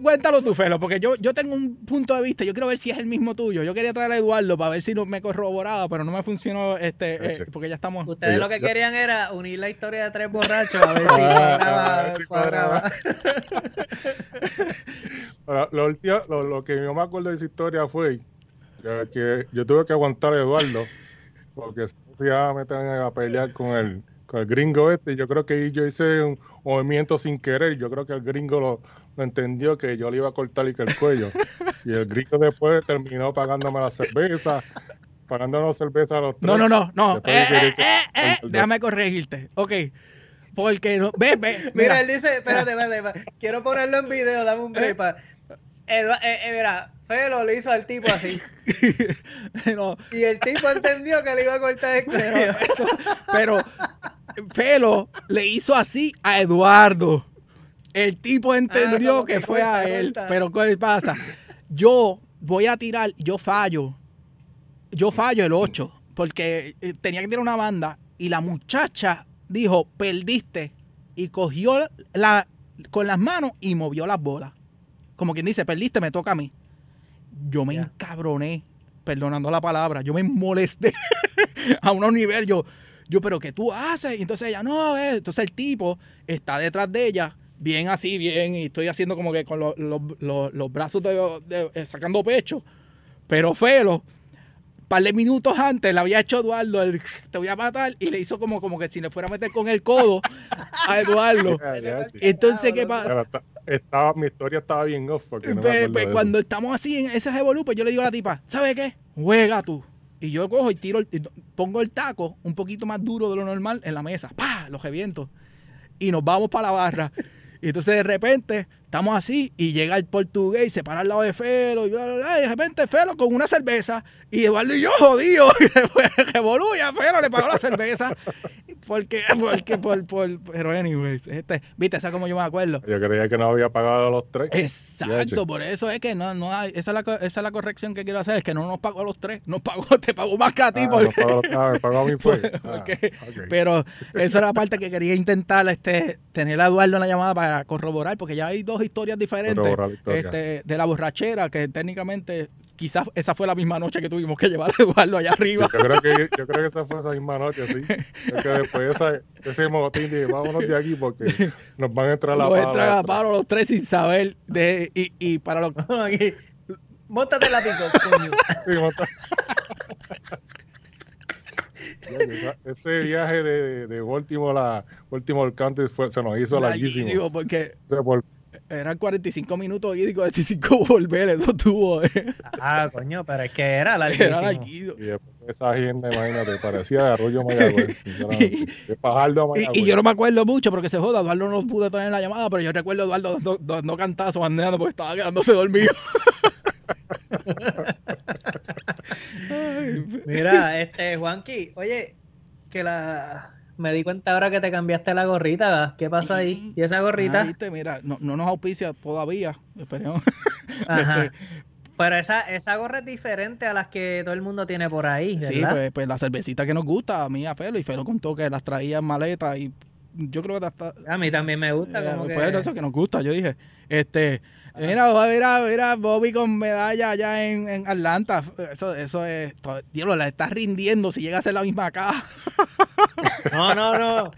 Cuéntalo tú, Felo, porque yo, yo tengo un punto de vista. Yo quiero ver si es el mismo tuyo. Yo quería traer a Eduardo para ver si no me corroboraba, pero no me funcionó este, eh, porque ya estamos. Ustedes lo que querían era unir la historia de tres borrachos a ver si cuadraba. lo, lo, que yo me acuerdo de esa historia fue que, yo tuve que aguantar a Eduardo porque se iba a meter a pelear con el, con el gringo este. Yo creo que yo hice un movimiento sin querer. Yo creo que el gringo lo entendió que yo le iba a cortar el cuello. y el gringo después terminó pagándome la cerveza, pagándonos cerveza a los tres. No, no, no, no. Eh, eh, eh, déjame corregirte. Ok. Porque no. Ve, ve. Mira, él dice, espérate, espérate, quiero ponerlo en video, dame un break. mira, Felo le hizo al tipo así. Y el tipo entendió que le iba a cortar el cuello. pero Felo le hizo así a Eduardo. El tipo ah, entendió que, fue a él. Pero ¿qué pasa? Yo voy a tirar, yo fallo. Yo fallo el 8, porque eh, tenía que tirar una banda y la muchacha dijo, perdiste. Y cogió la, con las manos y movió las bolas. Como quien dice, perdiste, me toca a mí. Yo me encabroné, perdonando la palabra, yo me molesté a un nivel. Yo, yo, pero ¿qué tú haces? Y entonces ella, no, eh". entonces el tipo está detrás de ella bien así, bien, y estoy haciendo como que con los, brazos de, eh, sacando pecho. Pero Felo, par de minutos antes le había hecho Eduardo el te voy a matar y le hizo como, como que si le fuera a meter con el codo a Eduardo. Entonces, ¿qué pasa? Estaba, mi historia estaba bien off porque pues, pues, cuando estamos así en ese revolú, pues yo le digo a la tipa, ¿sabe qué? Juega tú. Y yo cojo y tiro, pongo el taco un poquito más duro de lo normal en la mesa. ¡Pah! Los reviento. Y nos vamos para la barra. Y entonces de repente estamos así y llega el portugués y se para al lado de Felo y, bla, bla, bla, y de repente Felo con una cerveza y Eduardo y yo jodido y revoluya Felo le pagó la cerveza porque porque por, por pero anyways este viste esa como yo me acuerdo Yo creía que no había pagado los tres. exacto por eso es que no no hay esa es la, esa es la corrección que quiero hacer es que no nos pagó a los tres nos pagó te pagó más que a ti Ah, porque no pagó, ah, me pagó a mí. Ah, ok. pero esa era la parte que quería intentar este tener a Eduardo en la llamada para corroborar porque ya hay dos historias diferentes este, de la borrachera, que técnicamente quizás esa fue la misma noche que tuvimos que llevar a Eduardo allá arriba. Yo creo que yo creo que esa fue esa misma noche, sí. Es que después de esa, ese motín dije, vámonos de aquí porque nos van a entrar a la Nos entran a paro los tres sin saber. De, y, y para los Aquí. Móntate la pico, coño. Sí, monta- Ese viaje de, de Baltimore a Baltimore Country fue, se nos hizo larguísimo. larguísimo, porque O sea, por- eran 45 minutos y 45 volver, eso tuvo. Ah, coño, pero es que era la Era larguísimo. y después de esa agenda, imagínate, parecía de Arroyo Mayagüez, sinceramente. De Fajardo Y, y yo no me acuerdo mucho porque se joda, Eduardo no pude tener la llamada, pero yo recuerdo a Eduardo dando, dando cantazos, bandeando porque estaba quedándose dormido. Mira, este, Juanqui, oye, que la. Me di cuenta ahora que te cambiaste la gorrita. ¿Qué pasó ahí? ¿Y esa Ah, gorrita? viste, mira, no, no nos auspicia todavía. Esperemos. Ajá. Este, Pero esa, esa gorra es diferente a las que todo el mundo tiene por ahí, ¿verdad? sí, pues, pues la cervecita que nos gusta, a mí a Felo, y Felo contó que las traía en maleta y yo creo que hasta... A mí también me gusta. eh, como pues que... eso que nos gusta, yo dije, este... Mira, mira, mira, Bobby con medalla allá en, en Atlanta. Eso, eso es. to- Diablo, la está rindiendo si llega a ser la misma acá. No, no, no.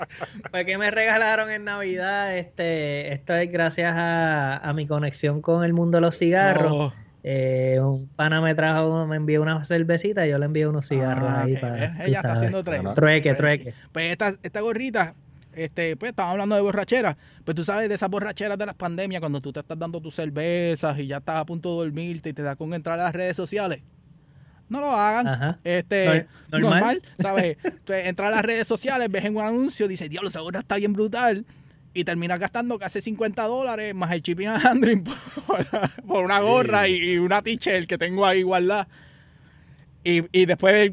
Fue que me regalaron en Navidad. Este, esto es gracias a, a mi conexión con el mundo de los cigarros. Oh, Eh, un pana me trajo, me envió una cervecita y yo le envié unos cigarros ah, ahí para. Ella está haciendo tres. Bueno. Trueque, trueque. Pues esta, esta gorrita, este, pues estamos hablando de borrachera. Pues tú sabes de esas borracheras de las pandemias, cuando tú te estás dando tus cervezas y ya estás a punto de dormirte y te da con entrar a las redes sociales. No lo hagan. Ajá. Este, No- normal. normal. ¿sabes? Tú entras a las redes sociales, ves en un anuncio, dices, diablo, esa gorra está bien brutal. Y terminas gastando casi 50 dólares más el shipping and handling por, por una gorra y, y una t-shirt que tengo ahí guardada. Y, y después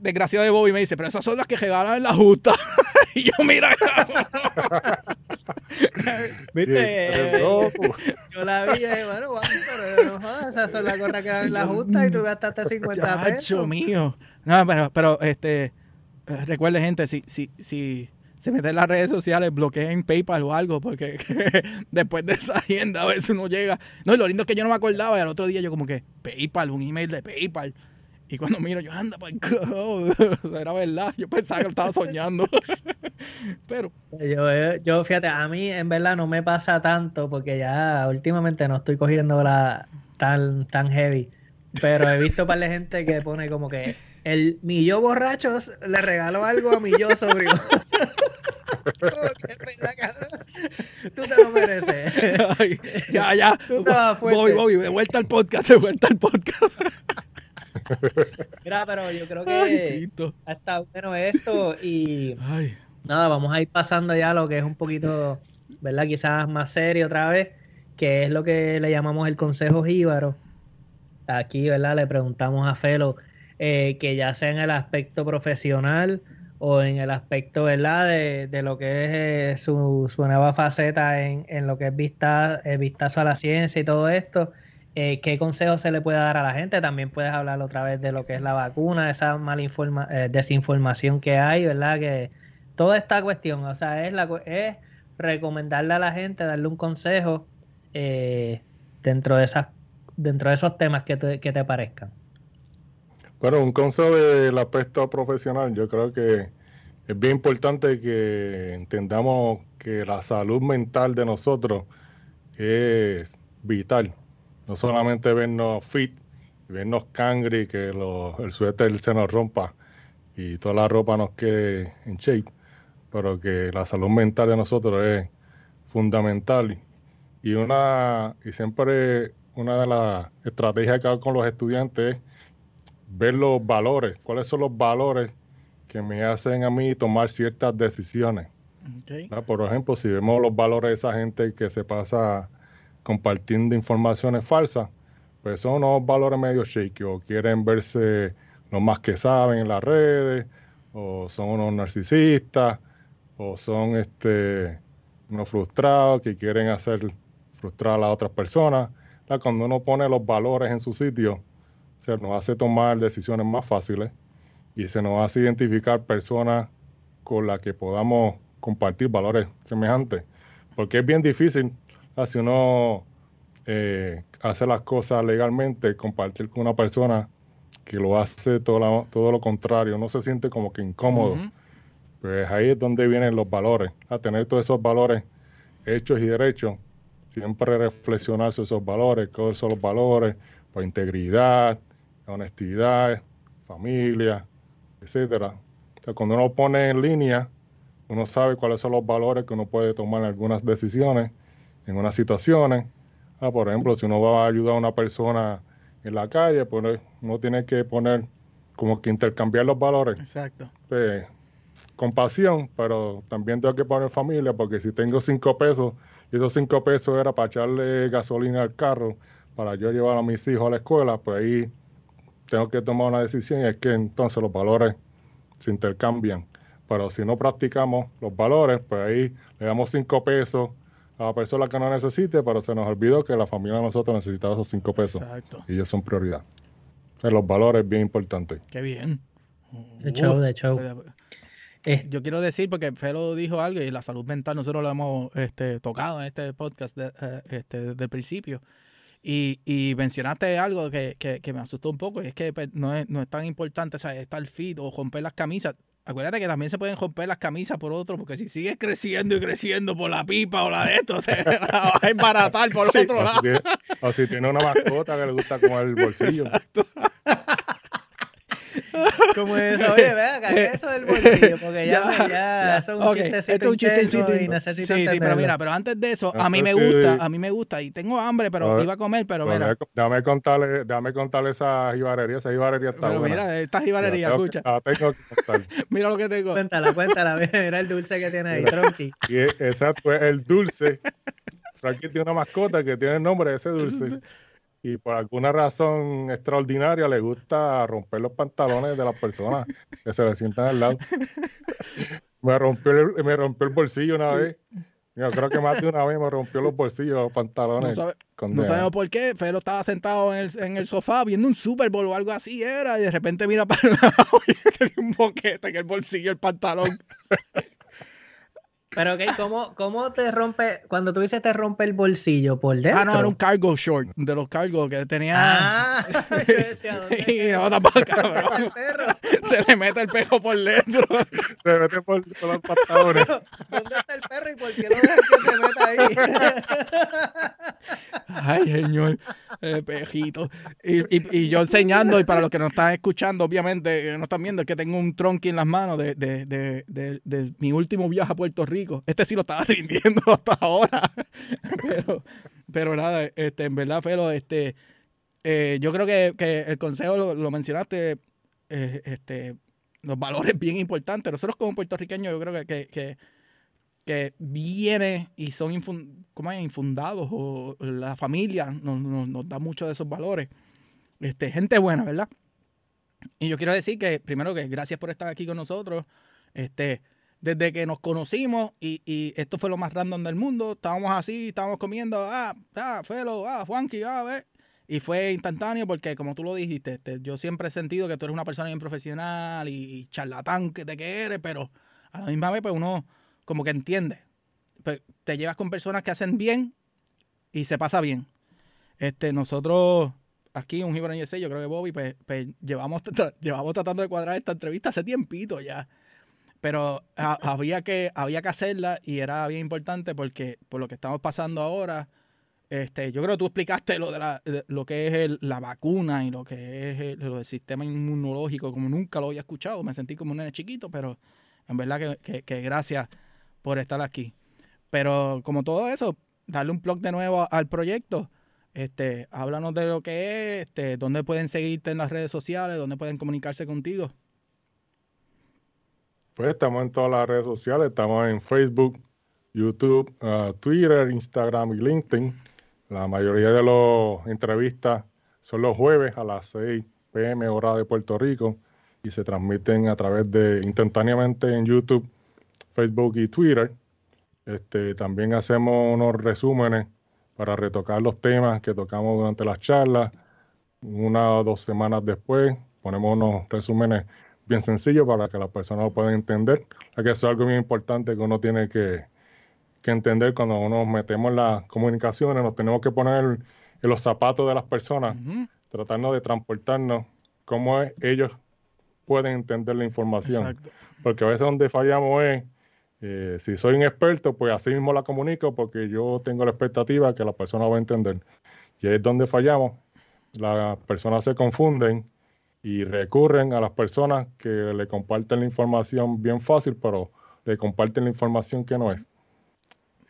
desgraciado de Bobby me dice, pero esas son las que regalan en la justa. y yo, mira, ¿Viste? Yo la vi y dije, bueno, Juan, pero no jodas, esas son las gorras que dan en la justa y tú gastaste 50 Chacho pesos. mío. No, pero, pero este, eh, recuerde gente, si, si, si se meten en las redes sociales, bloqueen PayPal o algo, porque después de esa agenda a veces uno llega. No, y lo lindo es que yo no me acordaba y al otro día yo como que PayPal, un email de PayPal. Y cuando miro, yo anda para Era verdad, yo pensaba que lo estaba soñando. pero, Yo, yo, fíjate, a mí en verdad no me pasa tanto porque ya últimamente no estoy cogiendo la tan, tan heavy. Pero he visto para la gente que pone como que el mi yo borracho le regaló algo a mi yo sobrio. Como que, "Venga, cabrón, Tú te lo mereces. ay, ya, ya. Tú estabas fuerte. Bobby, Bobby, de vuelta al podcast, de vuelta al podcast. Mira, pero yo creo Ay, que Cristo. ha estado bueno esto y Ay. nada, vamos a ir pasando ya a lo que es un poquito, ¿verdad? Quizás más serio otra vez, que es lo que le llamamos el consejo jíbaro. Aquí, ¿verdad? Le preguntamos a Felo eh, que ya sea en el aspecto profesional o en el aspecto, ¿verdad? De, de lo que es eh, su, su nueva faceta en, en lo que es vista, eh, vistazo a la ciencia y todo esto. Eh, ¿Qué consejo se le puede dar a la gente? También puedes hablar otra vez de lo que es la vacuna, esa mala informa- eh, desinformación que hay, ¿verdad? Que toda esta cuestión, o sea, es, la, es recomendarle a la gente, darle un consejo eh, dentro de esas dentro de esos temas que te, que te parezcan. Bueno, un consejo del aspecto profesional, yo creo que es bien importante que entendamos que la salud mental de nosotros es vital. No solamente vernos fit, vernos cangri, que lo- el suéter se nos rompa y toda la ropa nos quede en shape, pero que la salud mental de nosotros es fundamental. Y una, y siempre una de las estrategias que hago con los estudiantes es ver los valores, cuáles son los valores que me hacen a mí tomar ciertas decisiones. Por ejemplo, si vemos los valores de esa gente que se pasa compartiendo informaciones falsas, pues son unos valores medio shaky o quieren verse lo más que saben en las redes, o son unos narcisistas, o son este, unos frustrados que quieren hacer frustrar a las otras personas. Cuando uno pone los valores en su sitio, se nos hace tomar decisiones más fáciles y se nos hace identificar personas con las que podamos compartir valores semejantes. Porque es bien difícil, si uno eh, hace las cosas legalmente, compartir con una persona que lo hace todo, todo lo contrario, no se siente como que incómodo. Pues ahí es donde vienen los valores, a tener todos esos valores hechos y derechos, siempre reflexionar sobre esos valores, cuáles son los valores, por integridad, honestidad, familia, etcétera. cuando uno pone en línea, uno sabe cuáles son los valores que uno puede tomar en algunas decisiones, en unas situaciones. Ah, por ejemplo, si uno va a ayudar a una persona en la calle, pues uno tiene que poner como que intercambiar los valores. Exacto. Pues, compasión, pero también tengo que poner familia, porque si tengo cinco pesos y esos cinco pesos era para echarle gasolina al carro, para yo llevar a mis hijos a la escuela, pues ahí tengo que tomar una decisión y es que entonces los valores se intercambian. Pero si no practicamos los valores, pues ahí le damos cinco pesos a la persona que no necesite, pero se nos olvidó que la familia de nosotros necesitaba esos cinco pesos. Exacto. Y ellos son prioridad. los valores bien importantes. Qué bien. De show, de show. Eh, yo quiero decir, porque Felo dijo algo y la salud mental nosotros lo hemos este, tocado en este podcast de, eh, este, desde el principio. Y, y mencionaste algo que, que, que, me asustó un poco, y es que pues, no, es, no es tan importante o sea, estar fit o romper las camisas. Acuérdate que también se pueden romper las camisas por otro, porque si sigues creciendo y creciendo por la pipa o la de esto, se la vas a embaratar por otro lado. o si tiene una mascota que le gusta comer el bolsillo. Como eso, oye, vea, que eso del bolsillo, porque ya, ya, son un chistecito este un chistecito y necesito Sí, sí, pero mira, pero antes de eso, a mí me gusta, a mí me gusta, y tengo hambre, pero iba a comer, pero mira. Déjame contarle, déjame contarle esa jibarería, esa jibarería está pero mira, esta jibarería, escucha. tengo que contar. mira lo que tengo. Cuéntala, cuéntala, mira el dulce que tiene ahí, Tronqui. Y exacto, el dulce. Aquí tiene una mascota que tiene el nombre de ese dulce y por alguna razón extraordinaria le gusta romper los pantalones de las personas que se le sientan al lado. me rompió el, me rompió el bolsillo una vez. Yo creo que más de una vez me rompió los bolsillos, los pantalones. No, sabemos por qué. Pero estaba sentado en el, en el, sofá viendo un Super Bowl o algo así era. Y de repente mira para el lado y tenía un boquete en el bolsillo, el pantalón. Pero, ok, ¿cómo, ¿cómo te rompe, cuando tú dices te rompe el bolsillo por dentro? Ah, no, era un cargo short, de los cargos que tenía. Ah, yo decía, y no, cabrón. Se le mete el pejo por dentro. Se le mete por, por los pantalones. ¿Dónde está el perro y por qué no dejas que se meta ahí? Ay, señor, eh, pejito. Y, y, y, yo enseñando, y para los que nos están escuchando, obviamente, no están viendo, es que tengo un tronqui en las manos de, de, de, de, de mi último viaje a Puerto Rico este sí lo estaba rindiendo hasta ahora. pero, pero nada, este, en verdad, Felo, este, eh, yo creo que, el consejo lo, mencionaste, eh, este, los valores bien importantes. Nosotros como puertorriqueños, yo creo que, que, que, viene y son infundados o la familia nos, nos, da mucho de esos valores. Este, gente buena, ¿verdad? Y yo quiero decir que, primero que gracias por estar aquí con nosotros. Este, desde que nos conocimos y, y, esto fue lo más random del mundo. Estábamos así, estábamos comiendo, ah, ah, Felo, ah, Juanqui, ah, ve. Y fue instantáneo porque, como tú lo dijiste, este, yo siempre he sentido que tú eres una persona bien profesional y, charlatán de que eres, pero a la misma vez, pues uno como que entiende. Pues, te llevas con personas que hacen bien y se pasa bien. Este, nosotros aquí, un Gibran yo creo que Bobby, pues, pues llevamos, llevamos tratando de cuadrar esta entrevista hace tiempito ya pero había, que, había que hacerla y era bien importante porque por lo que estamos pasando ahora, este, yo creo que tú explicaste lo de, la, lo que es la vacuna y lo que es el, lo del sistema inmunológico, como nunca lo había escuchado. Me sentí como un nene chiquito, pero en verdad que, que, gracias por estar aquí. Pero como todo eso, darle un plug de nuevo al proyecto. Este, háblanos de lo que es, este, dónde pueden seguirte en las redes sociales, dónde pueden comunicarse contigo. Pues estamos en todas las redes sociales, estamos en Facebook, YouTube, uh, Twitter, Instagram y LinkedIn. La mayoría de las entrevistas son los jueves a las 6 pm hora de Puerto Rico y se transmiten a través de instantáneamente en YouTube, Facebook y Twitter. Este, también hacemos unos resúmenes para retocar los temas que tocamos durante las charlas. Una o dos semanas después ponemos unos resúmenes bien sencillos para que las personas lo puedan entender. que eso es algo bien importante que uno tiene que, entender cuando uno metemos las comunicaciones, nos tenemos que poner en los zapatos de las personas, tratarnos de transportarnos cómo ellos pueden entender la información. Porque a veces donde fallamos es, eh, si soy un experto, pues así mismo la comunico porque yo tengo la expectativa que la persona va a entender. Y ahí es donde fallamos. Las personas se confunden y recurren a las personas que le comparten la información bien fácil, pero le comparten la información que no es.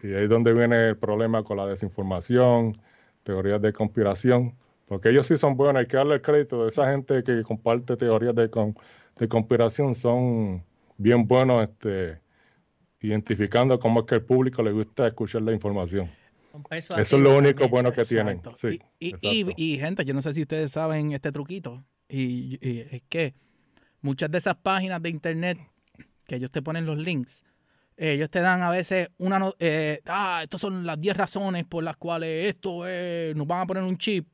Y ahí es donde viene el problema con la desinformación, teorías de conspiración, porque ellos sí son buenos, hay que darle el crédito de esa gente que comparte teorías de, de conspiración, son bien buenos este, identificando cómo es que al público le gusta escuchar la información. Eso es lo único bueno que tienen. y, y, gente, yo no sé si ustedes saben este truquito, y, es que muchas de esas páginas de internet que ellos te ponen los links, ellos te dan a veces una, eh, ah, estas son las 10 razones por las cuales esto es, nos van a poner un chip.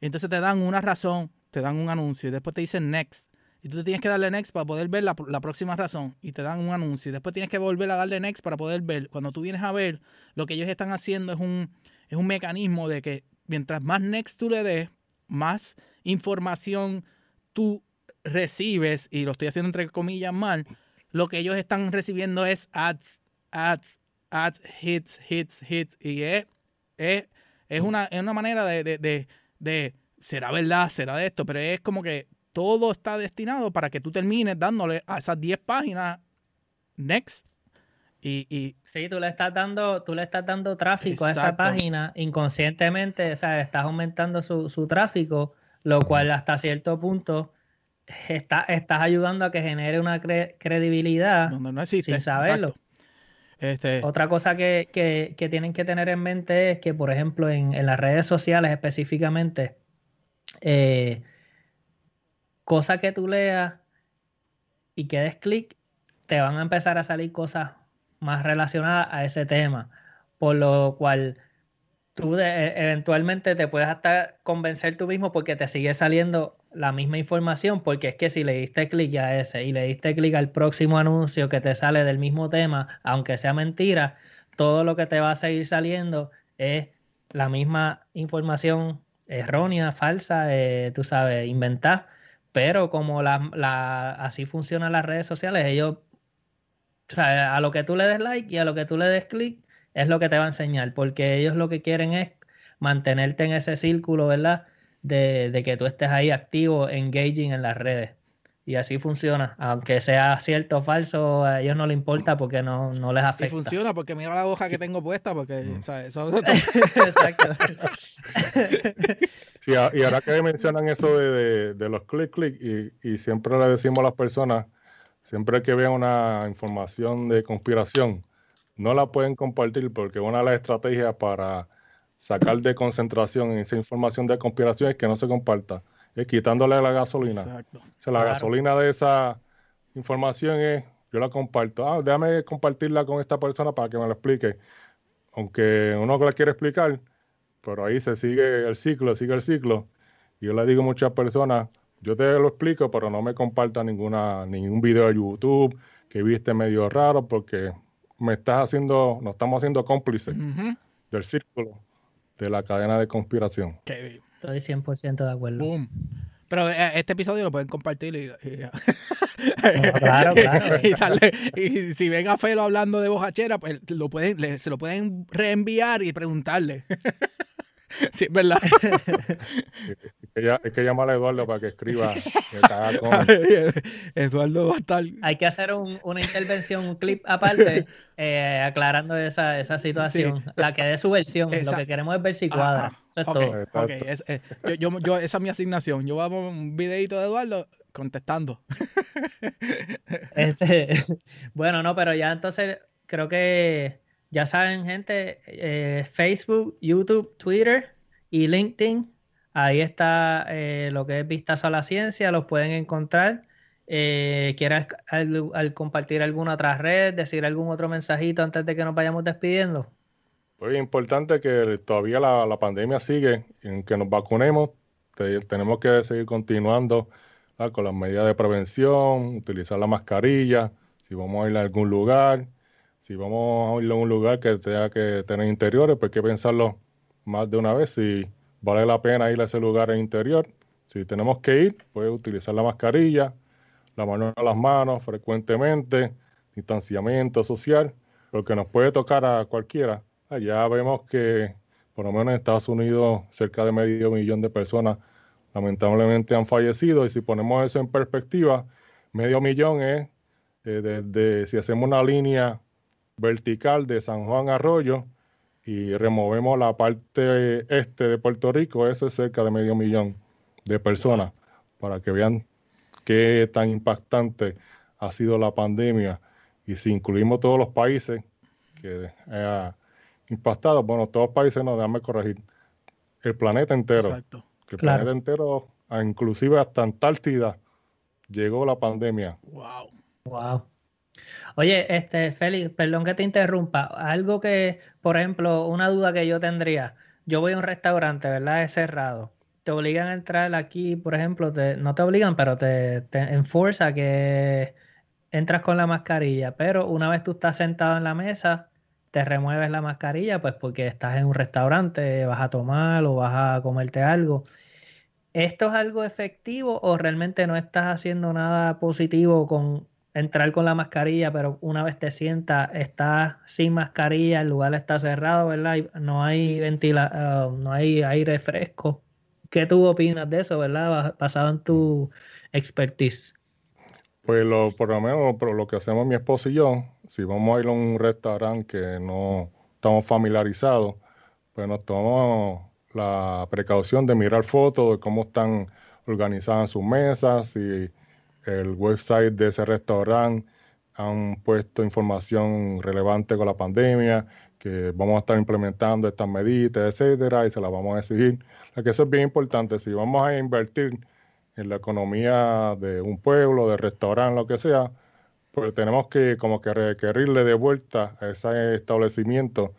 Entonces te dan una razón, te dan un anuncio y después te dicen next. Y tú tienes que darle next para poder ver la, la, próxima razón y te dan un anuncio. Y después tienes que volver a darle next para poder ver. Cuando tú vienes a ver, lo que ellos están haciendo es un, es un mecanismo de que mientras más next tú le des, más información tú recibes, y lo estoy haciendo entre comillas mal, lo que ellos están recibiendo es ads, ads, ads, hits, hits, hits. Y es, es, es, una, es una manera de, de, de, de, será verdad, será de esto, pero es como que todo está destinado para que tú termines dándole a esas 10 páginas next. Y, y, sí, tú le estás dando, tú le estás dando tráfico a esa página inconscientemente, o sea, estás aumentando su, su tráfico lo cual hasta cierto punto está, estás ayudando a que genere una credibilidad Donde no existe, sin saberlo. Este... Otra cosa que, tienen que tener en mente es que, por ejemplo, en, las redes sociales específicamente, eh, cosa que tú leas y que des clic, te van a empezar a salir cosas más relacionadas a ese tema. Por lo cual tú e, eventualmente te puedes hasta convencer tú mismo porque te sigue saliendo la misma información, porque es que si le diste clic a ese y le diste clic al próximo anuncio que te sale del mismo tema, aunque sea mentira, todo lo que te va a seguir saliendo es la misma información errónea, falsa, eh, tú sabes, inventada. Pero como la, así funcionan las redes sociales, ellos, o sea, a lo que tú le des like y a lo que tú le des clic, es lo que te va a enseñar, porque ellos lo que quieren es mantenerte en ese círculo, ¿verdad? De, que tú estés ahí activo, engaging en las redes. Y así funciona. Aunque sea cierto o falso, a ellos no les importa porque no, no les afecta. Y funciona porque mira la hoja que tengo puesta, porque mm. Eso, Exacto. sí, y ahora que mencionan eso de, los click click, y, y, siempre le decimos a las personas, siempre que vean una información de conspiración, no la pueden compartir porque una de las estrategias para sacar de concentración esa información de conspiración es que no se comparta, es quitándole la gasolina. Exacto. O sea, la gasolina de esa información es, yo la comparto, ah, déjame compartirla con esta persona para que me lo explique. Aunque uno la quiere explicar, pero ahí se sigue el ciclo, sigue el ciclo. Y yo le digo a muchas personas, yo te lo explico, pero no me comparta ninguna, ningún video de YouTube que viste medio raro, porque me estás haciendo, nos estamos haciendo cómplices del círculo de la cadena de conspiración. Estoy 100% de acuerdo. Pero eh, este episodio lo pueden compartir y, claro, claro. y, si ven a Felo hablando de bojachera, pues lo pueden, se lo pueden reenviar y preguntarle. sí, es verdad. Es que, llamar a Eduardo para que escriba. Eduardo va a estar. Hay que hacer una intervención, un clip aparte, eh, aclarando esa, esa situación. La que dé su versión. Lo que queremos es ver si cuadra. Eso es todo. yo, yo, esa es mi asignación. Yo voy a poner un videito de Eduardo contestando. Este, bueno, no, pero ya entonces creo que ya saben, gente, eh, Facebook, YouTube, Twitter y LinkedIn. Ahí está eh, lo que es Vistazo a la Ciencia, los pueden encontrar. Eh, ¿Quieres al, compartir alguna otra red, decir algún otro mensajito antes de que nos vayamos despidiendo? Pues importante que todavía la, pandemia sigue, en que nos vacunemos, tenemos que seguir continuando con las medidas de prevención, utilizar la mascarilla, si vamos a ir a algún lugar, si vamos a ir a un lugar que tenga que tener interiores, pues hay que pensarlo más de una vez si vale la pena ir a ese lugar interior. Si tenemos que ir, pues utilizar la mascarilla, la mano a las manos frecuentemente, distanciamiento social, lo que nos puede tocar a cualquiera. Allá vemos que por lo menos en Estados Unidos cerca de medio millón de personas lamentablemente han fallecido y si ponemos eso en perspectiva, medio millón es desde, si hacemos una línea vertical de San Juan Arroyo y removemos la parte este de Puerto Rico, eso es cerca de medio millón de personas, para que vean qué tan impactante ha sido la pandemia. Y si incluimos todos los países que ha impactado, bueno, todos los países, no, déjame corregir, el planeta entero. Exacto. el planeta entero, inclusive hasta Antártida, llegó la pandemia. Wow. Wow. Oye, este, Félix, perdón que te interrumpa. Algo que, por ejemplo, una duda que yo tendría. Yo voy a un restaurante, ¿verdad? Es cerrado. Te obligan a entrar aquí, por ejemplo, no te obligan, pero te, te que entras con la mascarilla. Pero una vez tú estás sentado en la mesa, te remueves la mascarilla, pues porque estás en un restaurante, vas a tomar o vas a comerte algo. ¿Esto es algo efectivo o realmente no estás haciendo nada positivo con entrar con la mascarilla, pero una vez te sientas, estás sin mascarilla, el lugar está cerrado, ¿verdad? no hay ventila, ah, no hay aire fresco. ¿Qué tú opinas de eso, verdad? Basado en tu expertise. Pues lo, por lo menos lo que hacemos mi esposo y yo, si vamos a ir a un restaurante que no estamos familiarizados, pues nos tomamos la precaución de mirar fotos de cómo están organizadas sus mesas, y el website de ese restaurante han puesto información relevante con la pandemia, que vamos a estar implementando estas medidas, etcétera, y se las vamos a exigir. La que eso es bien importante. Si vamos a invertir en la economía de un pueblo, de restaurante, lo que sea, pues tenemos que como que requerirle de vuelta a ese establecimiento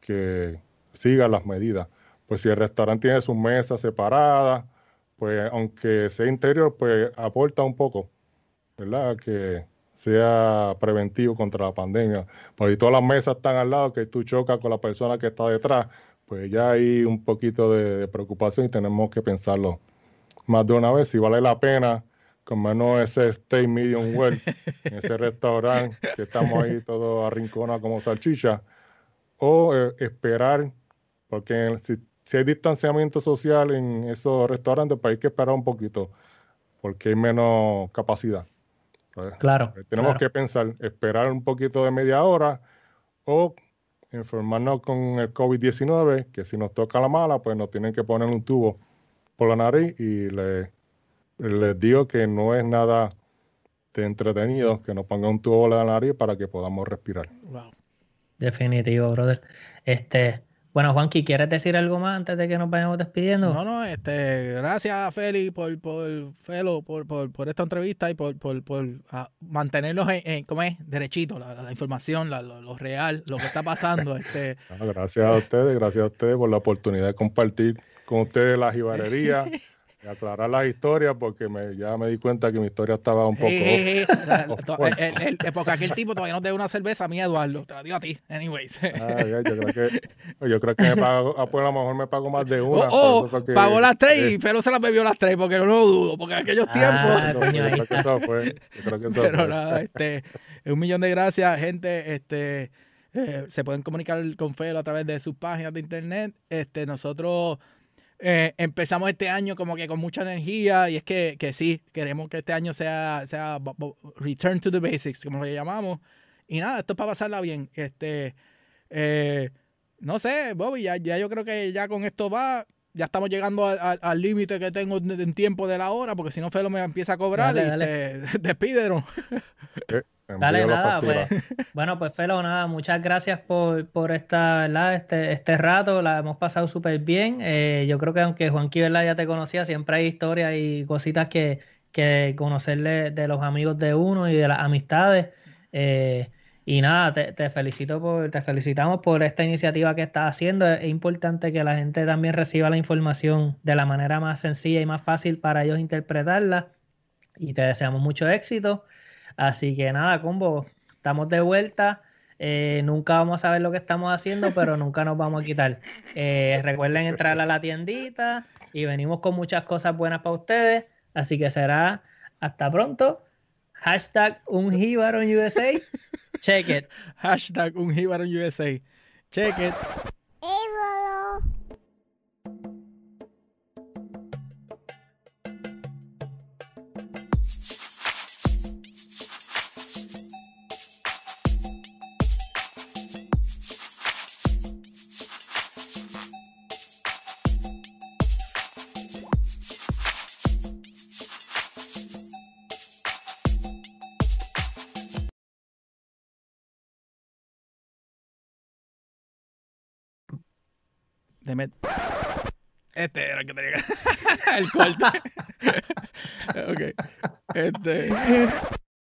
que siga las medidas. Pues si el restaurante tiene sus mesas separadas, pues aunque sea interior, pues aporta un poco, ¿verdad? Que sea preventivo contra la pandemia. Porque si todas las mesas están al lado, que tú chocas con la persona que está detrás, pues ya hay un poquito de, preocupación y tenemos que pensarlo más de una vez si vale la pena comernos ese steak medium well en ese restaurante que estamos ahí todos arrinconados como salchicha o eh, esperar porque si si hay distanciamiento social en esos restaurantes, pues hay que esperar un poquito, porque hay menos capacidad. Claro. Eh, tenemos que pensar, esperar un poquito de media hora o enfermarnos con el COVID-19, que si nos toca la mala, pues nos tienen que poner un tubo por la nariz y les, les digo que no es nada de entretenido que nos pongan un tubo por la nariz para que podamos respirar. Wow. Definitivo, brother. Este, bueno, Juanqui, ¿quieres decir algo más antes de que nos vayamos despidiendo? No, no, este, gracias Feli por, por, Felo, por, por, esta entrevista y por, por, por ah, mantenernos en, ¿cómo es? Derechito, la, información, lo, real, lo que está pasando. este. gracias a ustedes, gracias a ustedes por la oportunidad de compartir con ustedes la jibarería. aclarar las historias porque me, ya me di cuenta que mi historia estaba un poco. porque aquel tipo todavía no te da una cerveza a mí, Eduardo. Te la digo a ti, anyways. Ah, yo creo que, yo creo que me pago, ah, pues a lo mejor me pago más de una. Oh, oh pagó las tres y pero se las bebió las tres porque no lo dudo, porque en aquellos ah, tiempos. yo creo que eso fue. Yo creo que eso pero nada, este, un millón de gracias, gente. Este. Eh, se pueden comunicar con Felo a través de sus páginas de internet. Este, nosotros eh, empezamos este año como que con mucha energía y es que, que sí, queremos que este año sea, sea return to the basics, como lo llamamos. Y nada, esto es para pasarla bien. Este, eh, no sé, Bobby, ya, ya yo creo que ya con esto va. Ya estamos llegando al límite que tengo en tiempo de la hora, porque si no, Felo me empieza a cobrar y dale. Te, Dale, nada, pues, bueno, pues Felo, nada, muchas gracias por, por esta, ¿verdad? Este, este rato, la hemos pasado súper bien. Eh, yo creo que aunque Juanqui, ¿verdad? Ya te conocía, siempre hay historias y cositas que, que conocerle de los amigos de uno y de las amistades. Eh, y nada, te, felicito por, te felicitamos por esta iniciativa que estás haciendo. Es importante que la gente también reciba la información de la manera más sencilla y más fácil para ellos interpretarla. Y te deseamos mucho éxito. Así que nada, combo, estamos de vuelta. Eh, nunca vamos a saber lo que estamos haciendo, pero nunca nos vamos a quitar. Eh, recuerden entrar a la tiendita y venimos con muchas cosas buenas para ustedes. Así que será hasta pronto. Hashtag un USA. Check it. Hashtag un USA. Check it. Este era el que tenía que. el corte. ok. Este.